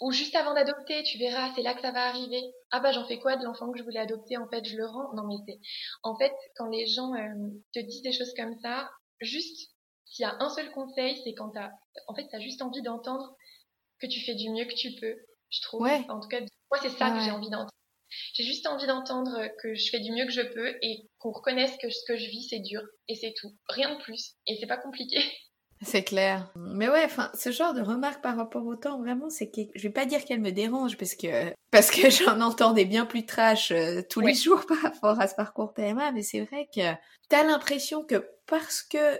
ou juste avant d'adopter, tu verras, c'est là que ça va arriver. Ah bah j'en fais quoi de l'enfant que je voulais adopter En fait, je le rends? Non mais c'est, en fait, quand les gens euh, te disent des choses comme ça, juste s'il y a un seul conseil, c'est quand t'as, en fait, t'as juste envie d'entendre que tu fais du mieux que tu peux. Je trouve. Ouais. en tout cas, moi c'est ça que j'ai envie d'entendre. J'ai juste envie d'entendre que je fais du mieux que je peux et qu'on reconnaisse que ce que je vis c'est dur et c'est tout, rien de plus et c'est pas compliqué. C'est clair. Mais ouais, enfin, ce genre de remarques par rapport au temps, vraiment, c'est que je vais pas dire qu'elle me dérange parce que parce que j'en entends des bien plus trash euh, tous les jours par rapport à ce parcours PMA, mais c'est vrai que t'as l'impression que parce que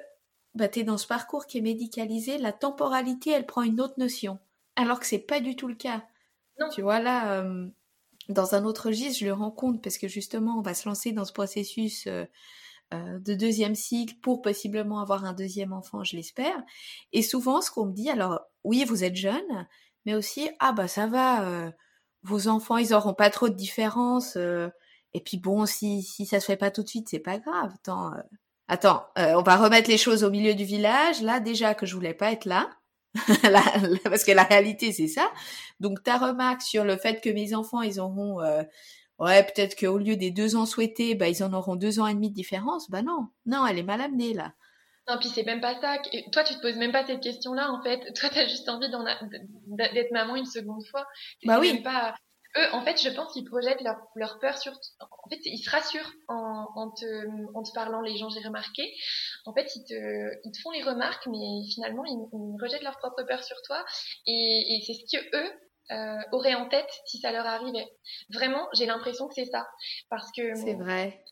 bah, t'es dans ce parcours qui est médicalisé, la temporalité, elle prend une autre notion, alors que c'est pas du tout le cas. Non. Tu vois là, euh, dans un autre registre, je le rends compte parce que justement, on va se lancer dans ce processus. Euh, de deuxième cycle pour possiblement avoir un deuxième enfant, je l'espère. Et souvent, ce qu'on me dit, alors oui, vous êtes jeune, mais aussi ah bah ça va, euh, vos enfants ils auront pas trop de différence. Euh, et puis bon, si si ça se fait pas tout de suite, c'est pas grave. Attends, attends, on va remettre les choses au milieu du village. Là déjà que je voulais pas être là. parce que la réalité c'est ça. Donc ta remarque sur le fait que mes enfants ils auront ouais, peut-être qu'au lieu des deux ans souhaités, bah, ils en auront deux ans et demi de différence. Bah non, non, elle est mal amenée là. Non, puis c'est même pas ça. Toi, tu te poses même pas cette question-là, en fait. Toi, t'as juste envie d'être maman une seconde fois. Bah oui. Pas... Eux, en fait, je pense qu'ils projettent leur, leur peur sur. En fait, ils se rassurent en, en, te, en te parlant, les gens, j'ai remarqué. En fait, ils te, ils te font les remarques, mais finalement, ils, ils rejettent leur propre peur sur toi. Et, et c'est ce que eux, euh, auraient en tête si ça leur arrivait. Vraiment, j'ai l'impression que c'est ça. Parce que. C'est vrai.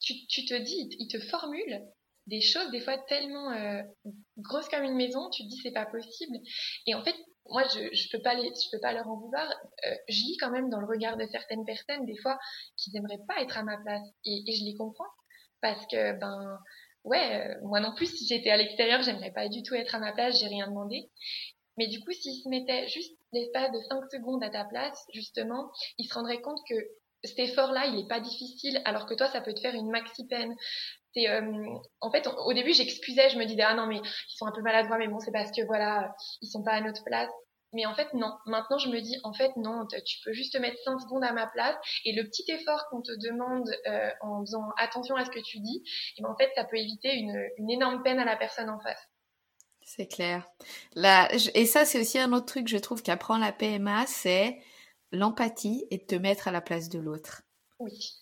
Tu, tu, te dis, ils te formulent des choses, des fois tellement euh, grosses comme une maison, tu te dis c'est pas possible. Et en fait, moi, je, je peux pas les, je peux pas leur en vouloir. Euh, je lis quand même dans le regard de certaines personnes, des fois, qu'ils aimeraient pas être à ma place. Et, et je les comprends. Parce que, ben, ouais, euh, moi non plus, si j'étais à l'extérieur, j'aimerais pas du tout être à ma place, j'ai rien demandé. Mais du coup, s'ils se mettaient juste l'espace de 5 secondes à ta place, justement, ils se rendraient compte que cet effort-là, il n'est pas difficile, alors que toi, ça peut te faire une maxi peine. C'est, euh, en fait, au début, j'excusais, je me disais, ah non, mais ils sont un peu maladroits, mais bon, c'est parce que voilà, ils sont pas à notre place. Mais en fait, non. Maintenant, je me dis, en fait, non, tu peux juste te mettre 5 secondes à ma place. Et le petit effort qu'on te demande euh, en faisant attention à ce que tu dis, et eh ben, en fait, ça peut éviter une, une énorme peine à la personne en face. C'est clair. Et ça, c'est aussi un autre truc, je trouve, qu'apprend la PMA, c'est l'empathie et de te mettre à la place de l'autre. Oui.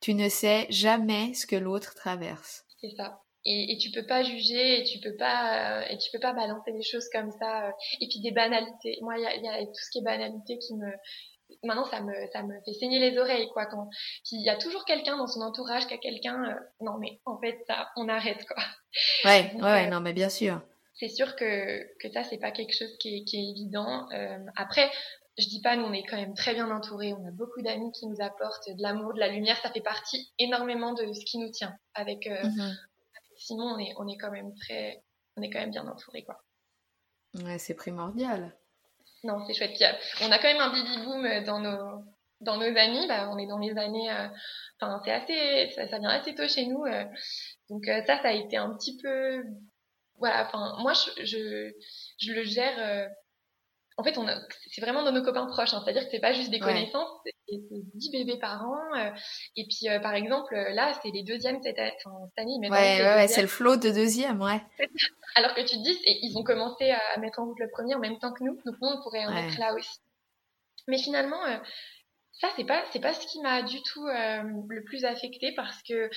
Tu ne sais jamais ce que l'autre traverse. C'est ça. Et, et, tu peux pas juger et tu peux pas euh, et tu peux pas balancer des choses comme ça euh, et puis des banalités moi il y a, y a, tout ce qui est banalité qui me maintenant ça me ça me fait saigner les oreilles quoi quand il y a toujours quelqu'un dans son entourage qui a quelqu'un euh, non mais en fait ça on arrête quoi ouais ouais, ouais non mais bien sûr c'est sûr que, que ça, c'est pas quelque chose qui est, qui est évident. Euh, après, je dis pas, nous, on est quand même très bien entourés. On a beaucoup d'amis qui nous apportent de l'amour, de la lumière. Ça fait partie énormément de ce qui nous tient. Avec, euh, mhm. Simon, on est, on est quand même très, on est quand même bien entourés, quoi. Ouais, c'est primordial. Non, c'est chouette. on a quand même un baby boom dans nos, dans nos amis. Bah, on est dans les années, euh, enfin, c'est assez, ça, ça, vient assez tôt chez nous. Euh. donc euh, ça, ça a été un petit peu, voilà. Enfin, moi, je, je, je le gère en fait, on c'est vraiment dans nos copains proches. Hein. C'est-à-dire que c'est pas juste des connaissances, c'est 10 bébés par an. Euh, et puis, euh, par exemple, là, c'est les deuxièmes cette, année. ouais, ouais, ouais c'est le flot de deuxième, ouais. Alors que tu te dis, ils ont commencé à mettre en route le premier en même temps que nous. Donc, nous, on pourrait en être là aussi. Mais finalement, euh, ça, c'est pas, c'est pas ce qui m'a du tout le plus affecté parce que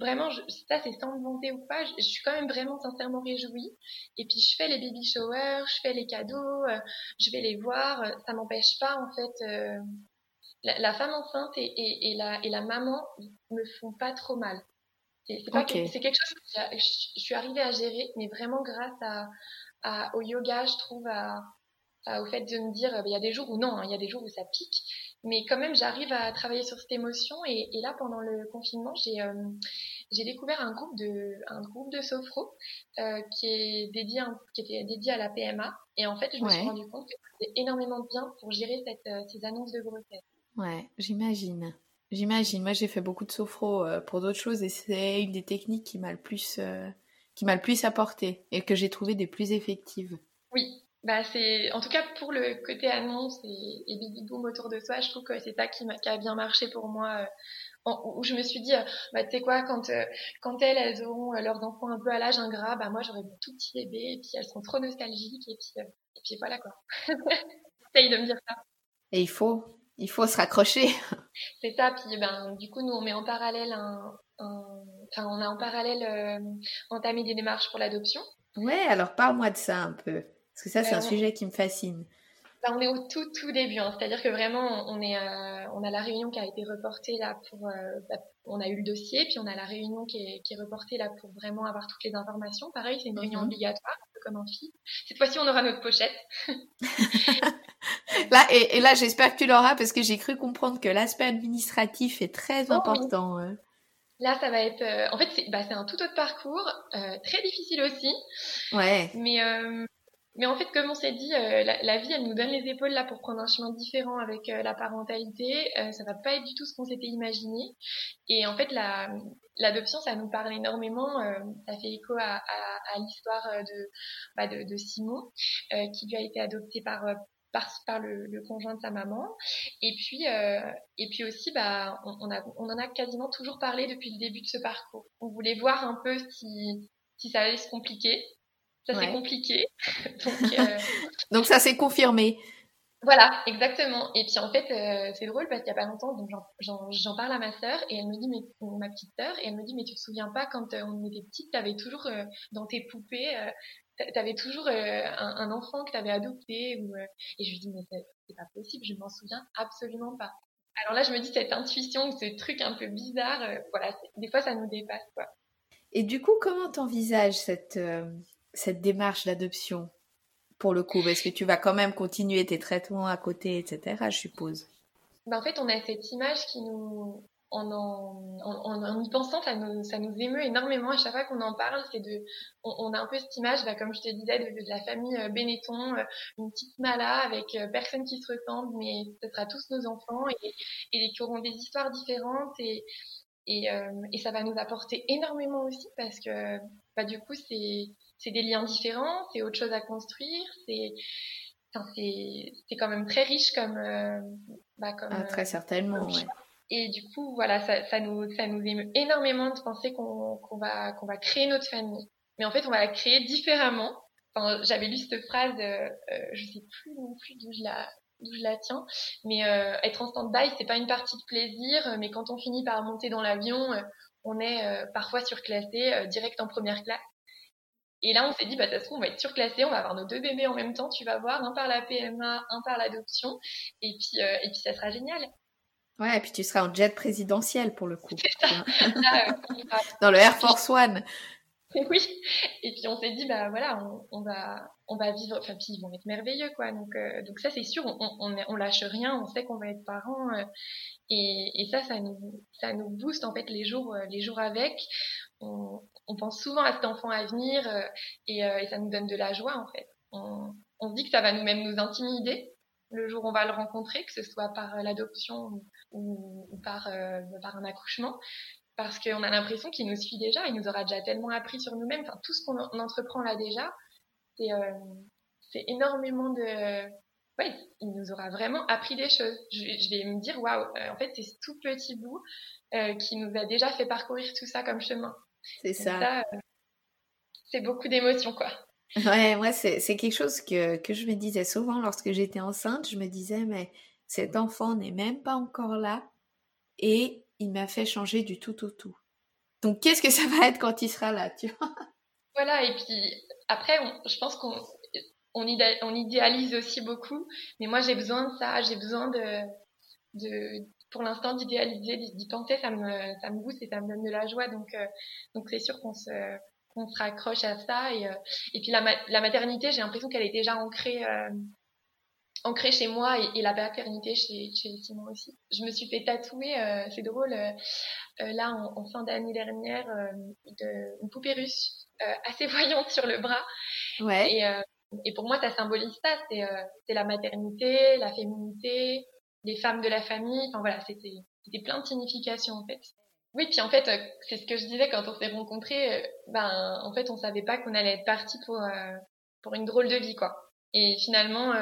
vraiment, je, ça c'est sans me vanter ou pas, je, suis quand même vraiment sincèrement réjouie. Et puis je fais les baby showers, je fais les cadeaux, euh, je vais les voir. Euh, ça m'empêche pas en fait. Euh, la, femme enceinte et, et, et, la, et la maman me font pas trop mal. C'est c'est quelque chose que je, suis arrivée à gérer, mais vraiment grâce à, à au yoga, je trouve, à, au fait de me dire, il y a des jours où non, hein, il y a des jours où ça pique, mais quand même j'arrive à travailler sur cette émotion et, et là pendant le confinement j'ai euh, j'ai découvert un groupe de un groupe de sophro euh, qui est dédié qui était dédié à la PMA et en fait je me suis rendu compte que c'était énormément bien pour gérer cette, euh, ces annonces de grossesse. Ouais, j'imagine. J'imagine. Moi, j'ai fait beaucoup de sophro pour d'autres choses et c'est une des techniques qui m'a le plus qui m'a le plus apporté et que j'ai trouvé des plus effectives. Oui, bah c'est en tout cas pour le côté annonce et, et baby boom autour de soi, je trouve que c'est ça qui, a, qui a bien marché pour moi. Euh, où je me suis dit, euh, bah tu sais quoi, quand euh, quand elles elles auront leurs enfants un peu à l'âge ingrat, bah moi j'aurai mon tout petit bébé et puis elles seront trop nostalgiques et puis et puis voilà quoi. Essaye de me dire ça. Et il faut il faut se raccrocher. c'est ça. Puis ben du coup nous on met en parallèle un, un... enfin on a en parallèle entamé des démarches pour l'adoption. Ouais, alors parle-moi de ça un peu. Parce que ça, c'est un sujet qui me fascine. Bah, on est au tout tout début, hein. c'est-à-dire que vraiment on est euh, on a la réunion qui a été reportée là pour euh, bah, on a eu le dossier puis on a la réunion qui est, qui est reportée là pour vraiment avoir toutes les informations. Pareil, c'est une réunion mhm. obligatoire, un peu comme un film. Cette fois-ci, on aura notre pochette. là et, là, j'espère que tu l'auras parce que j'ai cru comprendre que l'aspect administratif est très oh, important. Hein. Là, ça va être. Euh, en fait, c'est bah, un tout autre parcours, très difficile aussi. Ouais. Mais mais en fait, comme on s'est dit, euh, la, vie, elle nous donne les épaules là pour prendre un chemin différent avec euh, la parentalité. Euh, ça va pas être du tout ce qu'on s'était imaginé. Et en fait, la, l'adoption, ça nous parle énormément. Euh, ça fait écho à, à, à l'histoire de, bah, de, de, Simon, qui lui a été adopté par par, par le, le, conjoint de sa maman. Et puis, et puis aussi, bah, on, on, a, on en a quasiment toujours parlé depuis le début de ce parcours. On voulait voir un peu si, si ça allait se compliquer. Ça s'est compliqué. Euh, donc, ça s'est confirmé. Voilà, exactement. Et puis en fait, euh, c'est drôle parce qu'il y a pas longtemps, donc j'en parle à ma sœur et elle me dit, mais ma petite sœur, et elle me dit, mais tu te souviens pas quand euh, on était petite, t'avais toujours dans tes poupées, t'avais toujours un, enfant que t'avais adopté ou et je lui dis, mais c'est pas possible, je m'en souviens absolument pas. Alors là, je me dis cette intuition, ce truc un peu bizarre, voilà, des fois ça nous dépasse quoi. Et du coup, comment t'envisages cette cette démarche d'adoption pour le coup Est-ce que tu vas quand même continuer tes traitements à côté, etc., je suppose ben, En fait, on a cette image qui nous... En, en, en, y pensant, ça nous, ça nous émeut énormément à chaque fois qu'on en parle. C'est de, on, a un peu cette image, bah, comme je te disais, de, la famille euh, Benetton, euh, une petite mala avec euh, personne qui se ressemble, mais ce sera tous nos enfants et, et qui auront des histoires différentes et, et, et ça va nous apporter énormément aussi parce que bah, du coup, c'est c'est des liens différents, c'est autre chose à construire, c'est enfin, c'est quand même très riche comme euh, bah, comme ah, très euh, certainement. ouais. Et du coup, voilà, ça, ça nous ça nous émeut énormément de penser qu'on qu'on va qu'on va créer notre famille. Mais en fait, on va la créer différemment. Enfin, j'avais lu cette phrase, euh, euh je sais plus non plus d'où je la d'où je la tiens, mais euh, être en stand-by, c'est pas une partie de plaisir, mais quand on finit par monter dans l'avion, on est parfois surclassé direct en première classe. Et là, on s'est dit, bah, de toute façon, on va être surclassé, on va avoir nos deux bébés en même temps, tu vas voir, un par la PMA, un par l'adoption, et puis, euh, et puis ça sera génial. Ouais, et puis tu seras en jet présidentiel pour le coup. Ça. Dans le Air Force One. oui. Et puis on s'est dit bah voilà, on, va on va vivre. Enfin puis ils vont être merveilleux quoi. Donc euh, donc ça c'est sûr, on, on, on lâche rien. On sait qu'on va être parents. Euh, et, et ça ça nous ça nous booste en fait les jours euh, les jours avec. On, on pense souvent à cet enfant à venir et, et, ça nous donne de la joie en fait. On, on dit que ça va nous même nous intimider le jour où on va le rencontrer, que ce soit par l'adoption ou, par, par un accouchement parce qu'on a l'impression qu'il nous suit déjà, il nous aura déjà tellement appris sur nous-mêmes. Enfin, tout ce qu'on entreprend là déjà, c'est euh, énormément de. Ouais, il nous aura vraiment appris des choses. Je, vais me dire, waouh, euh, en fait, c'est ce tout petit bout euh, qui nous a déjà fait parcourir tout ça comme chemin. C'est ça. c'est beaucoup d'émotions, quoi. Ouais, moi, c'est quelque chose que, que je me disais souvent lorsque j'étais enceinte. Je me disais, mais cet enfant n'est même pas encore là. Et il m'a fait changer du tout au tout. Donc qu'est-ce que ça va être quand il sera là, tu vois? Voilà, et puis après, je pense qu'on on, idéalise aussi beaucoup, mais moi j'ai besoin de ça, j'ai besoin de, de pour l'instant d'idéaliser, d'y penser, ça me, ça me booste et ça me donne de la joie, donc euh, donc c'est sûr qu'on se qu'on se raccroche à ça et euh, et puis la, la maternité, j'ai l'impression qu'elle est déjà ancrée euh, ancré chez moi et, la paternité chez, chez Simon aussi. Je me suis fait tatouer, euh, c'est drôle, euh, euh, là en, fin d'année dernière, de, une poupée russe assez voyante sur le bras. Ouais. Et, et pour moi, ça symbolise ça, c'est c'est la maternité, la féminité, les femmes de la famille. Enfin voilà, c'était plein de significations en fait. Oui, puis en fait, c'est ce que je disais quand on s'est rencontrés. ben, en fait, on savait pas qu'on allait être parti pour pour une drôle de vie, quoi. Et finalement,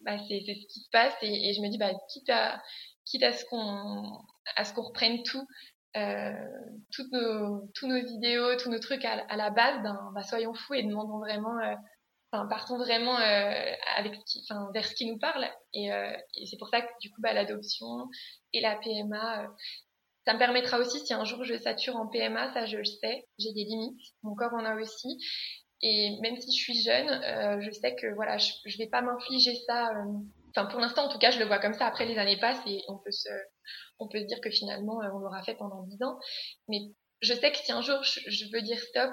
bah, c'est ce qui se passe et, et, je me dis bah quitte à quitte à ce qu'on à ce qu'on reprenne tout euh, toutes nos tous nos idéaux tous nos trucs à, à la base ben bah, soyons fous et demandons vraiment euh, partons vraiment euh, vers ce qui nous parle et, euh, et c'est pour ça que du coup bah l'adoption et la PMA euh, ça me permettra aussi si un jour je sature en PMA ça je le sais j'ai des limites mon corps en a aussi et même si je suis jeune, je sais que voilà, je, je vais pas m'infliger ça. Enfin, pour l'instant, en tout cas, je le vois comme ça. Après, les années passent et on peut se, on peut se dire que finalement, on l'aura fait pendant dix ans. Mais je sais que si un jour je, veux dire stop,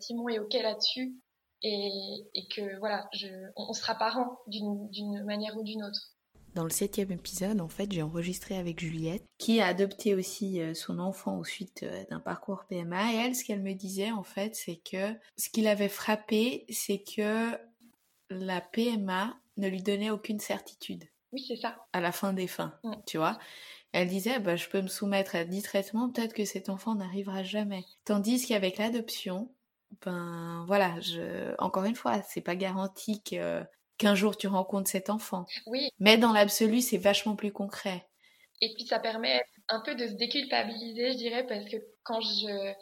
Simon est ok là-dessus et, et, que voilà, je, on, on sera parents d'une manière ou d'une autre. Dans le septième épisode, en fait, j'ai enregistré avec Juliette, qui a adopté aussi euh, son enfant au suite euh, d'un parcours PMA. Et elle, ce qu'elle me disait, en fait, c'est que ce qui l'avait frappé, c'est que la PMA ne lui donnait aucune certitude. Oui, c'est ça. À la fin des fins, mm. tu vois. Elle disait, bah, je peux me soumettre à 10 traitements, peut-être que cet enfant n'arrivera jamais. Tandis qu'avec l'adoption, ben voilà, je... encore une fois, c'est pas garanti que qu'un jour tu rencontres cet enfant. Oui. Mais dans l'absolu, c'est vachement plus concret. Et puis ça permet un peu de se déculpabiliser, je dirais, parce que quand je...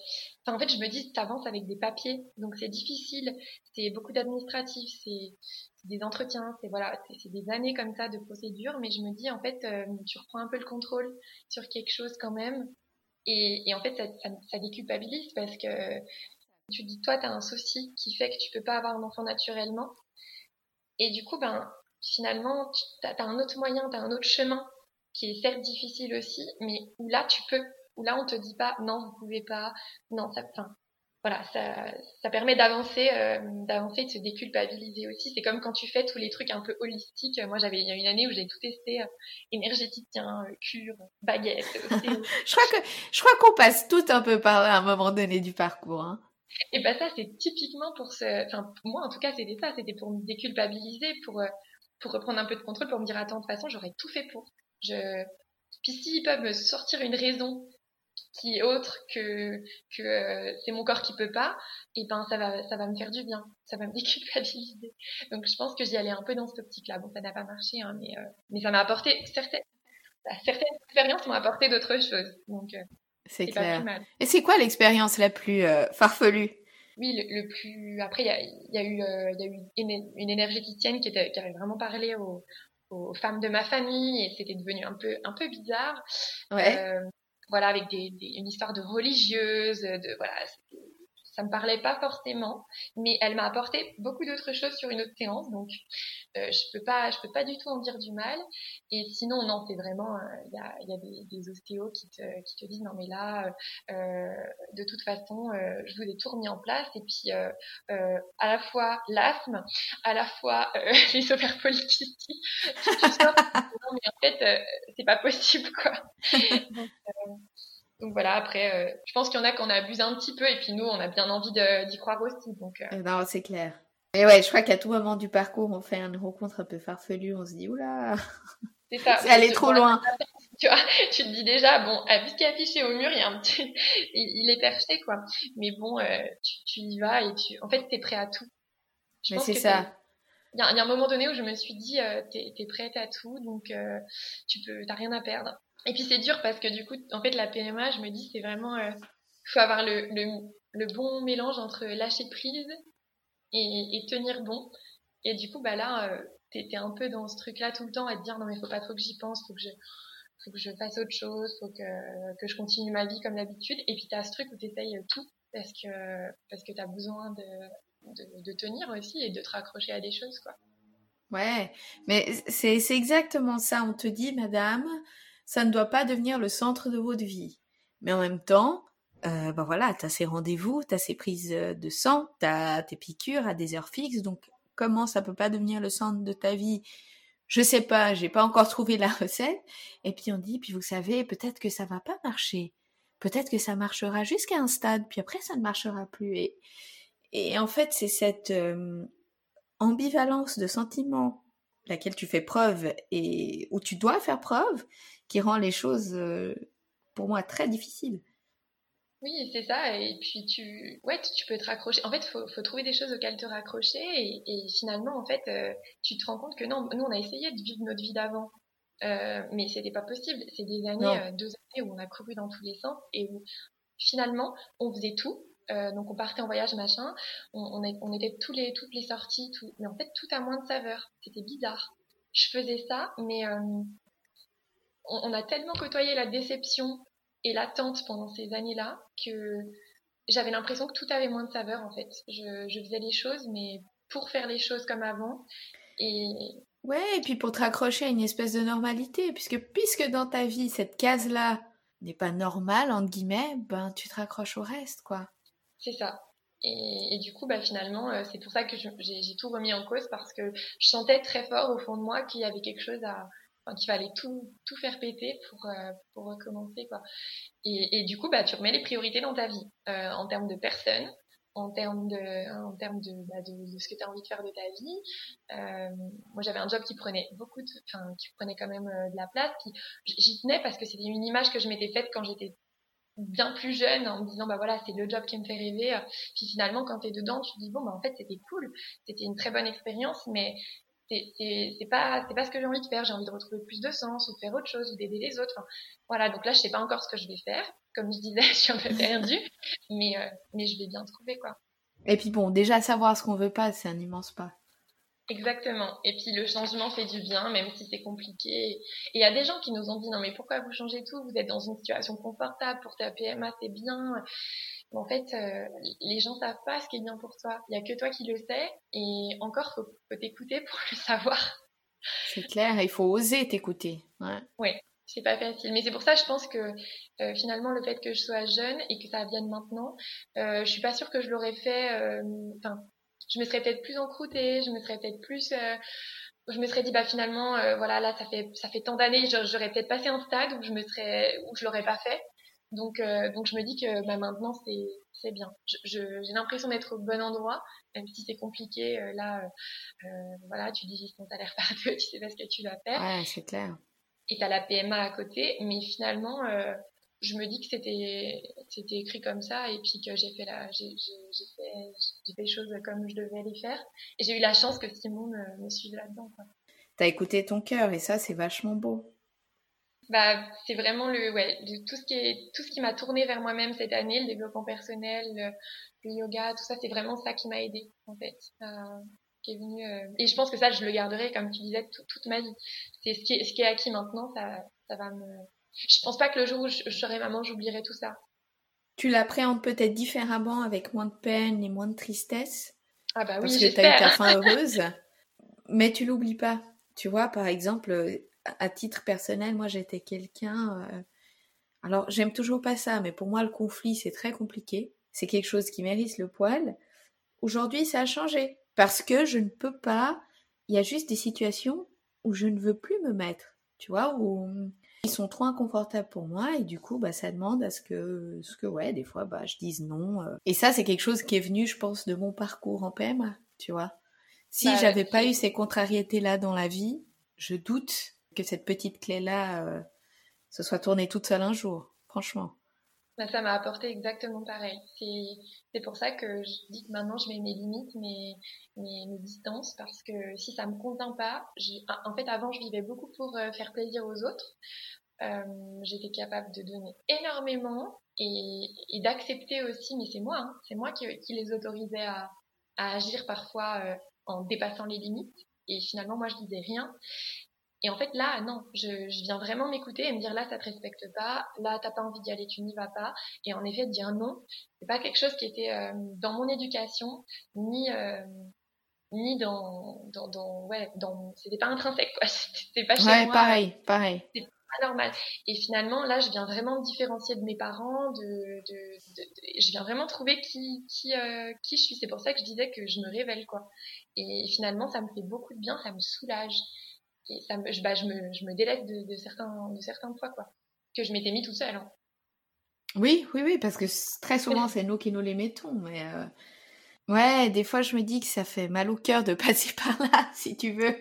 Enfin, en fait, je me dis, tu avances avec des papiers, donc c'est difficile, c'est beaucoup d'administratif, c'est des entretiens, c'est voilà, c'est des années comme ça de procédure, mais je me dis, en fait, euh, tu reprends un peu le contrôle sur quelque chose quand même, et, et en fait, ça, ça, ça, déculpabilise parce que tu dis, toi, tu as un souci qui fait que tu peux pas avoir un enfant naturellement, et du coup, ben, finalement, tu as, un autre moyen, tu as un autre chemin qui est certes difficile aussi, mais où là, tu peux. Où là, on te dit pas, non, vous pouvez pas, non, ça, enfin, voilà, ça, ça permet d'avancer, euh, d'avancer, de se déculpabiliser aussi. C'est comme quand tu fais tous les trucs un peu holistiques. Moi, j'avais il y a une année où j'ai tout testé, euh, énergéticien, euh, cure, baguette. je crois que je crois qu'on passe tout un peu par là à un moment donné du parcours. Hein. Et ben ça, c'est typiquement pour ce, enfin moi en tout cas, c'était ça, c'était pour me déculpabiliser, pour euh, pour reprendre un peu de contrôle, pour me dire attends de toute façon, j'aurais tout fait pour. Je, puis s'ils peuvent me sortir une raison qui est autre que que euh, c'est mon corps qui peut pas, et ben ça va ça va me faire du bien, ça va me déculpabiliser. Donc je pense que j'y allais un peu dans cette optique-là. Bon, ça n'a pas marché, hein, mais euh, mais ça m'a apporté certaines certaines expériences m'ont apporté d'autres choses. Donc c'est clair. Et c'est quoi l'expérience la plus euh, farfelue? Oui, le, plus. Après, il y a, y a, eu, euh, y a eu une, une énergéticienne qui, était, qui avait vraiment parlé aux, aux femmes de ma famille et c'était devenu un peu, un peu bizarre. Ouais. Euh, voilà, avec des, des, une histoire de religieuse, de voilà, ça me parlait pas forcément, mais elle m'a apporté beaucoup d'autres choses sur une autre séance, donc euh, je peux pas, je peux pas du tout en dire du mal. Et sinon, non, c'est vraiment, il y a, y a des, des, ostéos qui te, qui te disent non mais là, de toute façon, je vous ai tout remis en place et puis à la fois l'asthme, à la fois les ovaires polykystiques, non mais en fait c'est pas possible quoi. donc, donc voilà, après, euh, je pense qu'il y en a qu'on abuse un petit peu et puis nous, on a bien envie d'y croire aussi. Donc, euh. Non, c'est clair. Et ouais, je crois qu'à tout moment du parcours, on fait une rencontre un peu farfelue, on se dit, oula, c'est ça. c'est aller trop loin. Tu vois, tu te dis déjà, bon, qui est affiché au mur, il, y a un petit... il est perché, quoi. Mais bon, euh, tu, tu, y vas et tu, en fait, t'es prêt à tout. Mais c'est ça. Il y, a, un moment donné où je me suis dit, t'es es prête à tout, donc tu peux, t'as rien à perdre. Et puis c'est dur parce que du coup, en fait, la PMA, je me dis, c'est vraiment, euh, faut avoir le, le, le, bon mélange entre lâcher prise et, tenir bon. Et du coup, bah là, euh, t'es un peu dans ce truc-là tout le temps à te dire, non mais faut pas trop que j'y pense, faut faut que je fasse autre chose, faut que, que je continue ma vie comme d'habitude. Et puis t'as ce truc où t'essayes tout parce que, parce que t'as besoin de, de, de tenir aussi et de te raccrocher à des choses, quoi. Ouais, mais c'est exactement ça. On te dit, madame, ça ne doit pas devenir le centre de votre vie. Mais en même temps, euh, ben voilà, tu as ces rendez-vous, tu as ces prises de sang, tu as tes piqûres à des heures fixes, donc comment ça peut pas devenir le centre de ta vie? Je sais pas, j'ai pas encore trouvé la recette. Et puis on dit, puis vous savez, peut-être que ça va pas marcher. Peut-être que ça marchera jusqu'à un stade, puis après ça ne marchera plus. Et, et en fait, c'est cette euh, ambivalence de sentiments laquelle tu fais preuve et où tu dois faire preuve, qui rend les choses, euh, pour moi, très difficiles. Oui, c'est ça. Et puis tu, ouais, tu peux te raccrocher. En fait, faut, faut trouver des choses auxquelles te raccrocher. Et, finalement, en fait, euh, tu te rends compte que non, nous, on a essayé de vivre notre vie d'avant, euh, mais c'était pas possible. C'est des années, euh, deux années où on a couru dans tous les sens et où finalement, on faisait tout. donc on partait en voyage, machin. On, on, on était tous les, toutes les sorties, tout. Mais en fait, tout a moins de saveur. C'était bizarre. Je faisais ça, mais on, a tellement côtoyé la déception et l'attente pendant ces années-là que j'avais l'impression que tout avait moins de saveur en fait. Je, faisais les choses, mais pour faire les choses comme avant. Et ouais, et puis pour te raccrocher à une espèce de normalité, puisque puisque dans ta vie cette case-là n'est pas normale entre guillemets, ben tu te raccroches au reste, quoi. C'est ça. Et, du coup, bah, finalement, euh, c'est pour ça que j'ai tout remis en cause parce que je sentais très fort au fond de moi qu'il y avait quelque chose à, qu'il fallait tout, tout faire péter pour, euh, pour recommencer. Quoi. Et, et, du coup, bah, tu remets les priorités dans ta vie, euh, en termes de personnes, en termes de, en termes de, bah, de, de, ce que tu as envie de faire de ta vie. Euh, moi, j'avais un job qui prenait beaucoup de, enfin, qui prenait quand même euh, de la place. J'y tenais parce que c'était une image que je m'étais faite quand j'étais bien plus jeune en me disant bah voilà c'est le job qui me fait rêver puis finalement quand tu es dedans tu te dis bon bah en fait c'était cool c'était une très bonne expérience mais c'est pas c'est pas ce que j'ai envie de faire. J'ai envie de retrouver plus de sens ou de faire autre chose ou d'aider les autres. Voilà. Donc là je sais pas encore ce que je vais faire. Comme je disais je suis un peu perdue. Mais euh, mais je vais bien trouver quoi. Et puis bon déjà savoir ce qu'on veut pas c'est un immense pas. Exactement. Et puis le changement fait du bien même si c'est compliqué. Et il y a des gens qui nous ont dit non mais pourquoi vous changez tout? Vous êtes dans une situation confortable pour ta PMA c'est bien en fait, euh, les gens savent pas ce qui est bien pour toi. Il y a que toi qui le sais. Et encore, faut, faut t'écouter pour le savoir. C'est clair, il faut oser t'écouter. Ouais. Oui, c'est pas facile. Mais c'est pour ça, je pense que euh, finalement, le fait que je sois jeune et que ça vienne maintenant, euh, je suis pas sûre que je l'aurais fait. Euh, enfin, je me serais peut-être plus encroûtée, je me serais peut-être plus. je me serais dit, bah finalement, voilà, là, ça fait ça fait tant d'années, j'aurais peut-être passé un stade où je me serais, où je l'aurais pas fait. Donc, euh, donc je me dis que bah, maintenant c'est c'est bien. J'ai l'impression d'être au bon endroit, même si c'est compliqué. Euh, là, euh, voilà, tu divises ton salaire par deux, tu sais pas ce que tu vas faire. Ouais, c'est clair. Et t'as la PMA à côté, mais finalement, je me dis que c'était c'était écrit comme ça et puis que j'ai fait la j'ai fait j'ai fait les choses comme je devais les faire et j'ai eu la chance que Simon me, me suive là-dedans. T'as écouté ton cœur et ça c'est vachement beau bah, c'est vraiment le, ouais, tout ce qui est, tout ce qui m'a tourné vers moi-même cette année, le développement personnel, le, yoga, tout ça, c'est vraiment ça qui m'a aidé, en fait, euh, qui est venu, euh, et je pense que ça, je le garderai, comme tu disais, toute ma vie. C'est ce qui est, ce qui est acquis maintenant, ça, ça va me, je pense pas que le jour où je, serai maman, j'oublierai tout ça. tu l'appréhendes peut-être différemment avec moins de peine et moins de tristesse. Ah bah oui, parce que tu as eu ta fin heureuse. mais tu l'oublies pas. Tu vois, par exemple, à titre personnel, moi j'étais quelqu'un. Euh, alors j'aime toujours pas ça, mais pour moi le conflit c'est très compliqué. C'est quelque chose qui mérite le poil. Aujourd'hui ça a changé parce que je ne peux pas. Il y a juste des situations où je ne veux plus me mettre. Tu vois, où ils sont trop inconfortables pour moi et du coup bah ça demande à ce que ce que ouais des fois bah je dise non euh. et ça c'est quelque chose qui est venu je pense de mon parcours en PMA tu vois si bah, j'avais pas eu ces contrariétés là dans la vie je doute que cette petite clé là euh, se soit tournée toute seule un jour franchement bah, ça m'a apporté exactement pareil. C'est pour ça que je dis que maintenant je mets mes limites, mes, mes, distances, parce que si ça me convient pas, en fait avant je vivais beaucoup pour euh, faire plaisir aux autres. Euh, J'étais capable de donner énormément et, d'accepter aussi, mais c'est moi, hein, c'est moi qui, les autorisais à, à agir parfois en dépassant les limites. Et finalement, moi, je disais rien. Et en fait, là, non, je, je viens vraiment m'écouter et me dire là, ça te respecte pas, là, t'as pas envie d'y aller, tu n'y vas pas. Et en effet, dire non, c'est pas quelque chose qui était euh, dans mon éducation, ni euh, ni dans dans, dans ouais, dans c'était pas intrinsèque quoi, c'était pas chez ouais, pareil, pareil. C'est pas normal. Et finalement, là, je viens vraiment me différencier de mes parents, de, de, de, je viens vraiment trouver qui qui euh, qui je suis. C'est pour ça que je disais que je me révèle quoi. Et finalement, ça me fait beaucoup de bien, ça me soulage et ça me, je, bah, je me, je me de, de, certains, de certains fois, quoi, que je m'étais mis tout seul. Hein. Oui, oui, oui, parce que très souvent, c'est nous qui nous les mettons, mais euh... ouais, des fois, je me dis que ça fait mal au cœur de passer par là, si tu veux,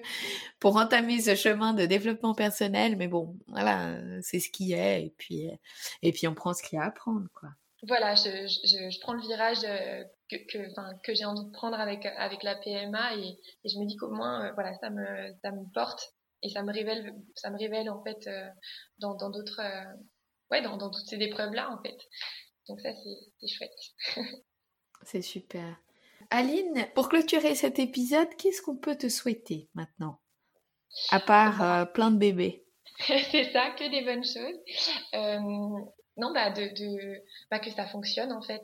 pour entamer ce chemin de développement personnel, mais bon, voilà, c'est ce qui est, et puis, et puis on prend ce qu'il y a à prendre, quoi. Voilà, je, je, je prends le virage euh, que, que, que j'ai envie de prendre avec, avec la PMA et, et je me dis qu'au moins, euh, voilà, ça me, ça me porte et ça me révèle ça me révèle en fait euh, dans dans d'autres euh, ouais dans, dans toutes ces épreuves là en fait. Donc ça c'est chouette. C'est super. Aline pour clôturer cet épisode qu'est-ce qu'on peut te souhaiter maintenant? À part euh, plein de bébés. C'est ça que des bonnes choses. Euh, non bah de, de bah, que ça fonctionne en fait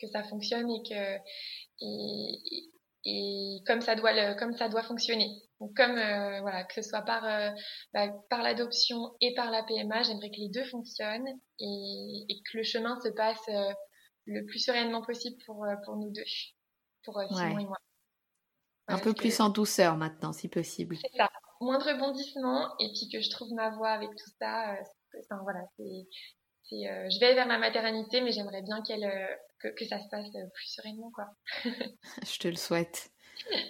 que ça fonctionne et que et, et comme ça doit le, comme ça doit fonctionner. Donc comme euh, voilà que ce soit par euh, bah, par l'adoption et par la PMA, j'aimerais que les deux fonctionnent et, et, que le chemin se passe euh, le plus sereinement possible pour pour nous deux, pour Simon et moi. Un peu plus en douceur maintenant, si possible. C'est ça, moins de rebondissements et puis que je trouve ma voie avec tout ça. Enfin, voilà, c'est euh, je vais vers ma maternité, mais j'aimerais bien qu'elle, euh, que, que, ça se passe euh, plus sereinement, quoi. je te le souhaite.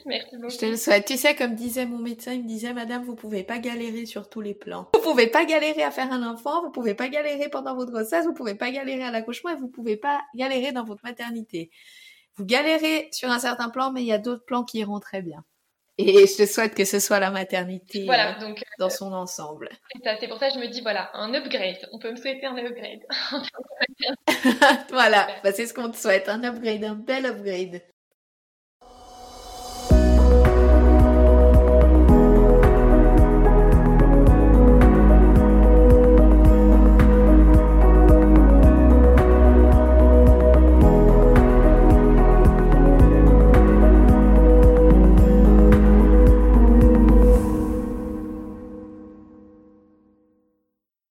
Merci beaucoup. Je te le souhaite. Tu sais, comme disait mon médecin, il me disait, Madame, vous pouvez pas galérer sur tous les plans. Vous pouvez pas galérer à faire un enfant, vous pouvez pas galérer pendant votre grossesse, vous pouvez pas galérer à l'accouchement et vous pouvez pas galérer dans votre maternité. Vous galérez sur un certain plan, mais il y a d'autres plans qui iront très bien. Et je te souhaite que ce soit la maternité voilà, euh, donc, dans euh, son ensemble. C'est pour ça que je me dis, voilà, un upgrade. On peut me souhaiter un upgrade. voilà, bah, c'est ce qu'on te souhaite, un upgrade, un bel upgrade.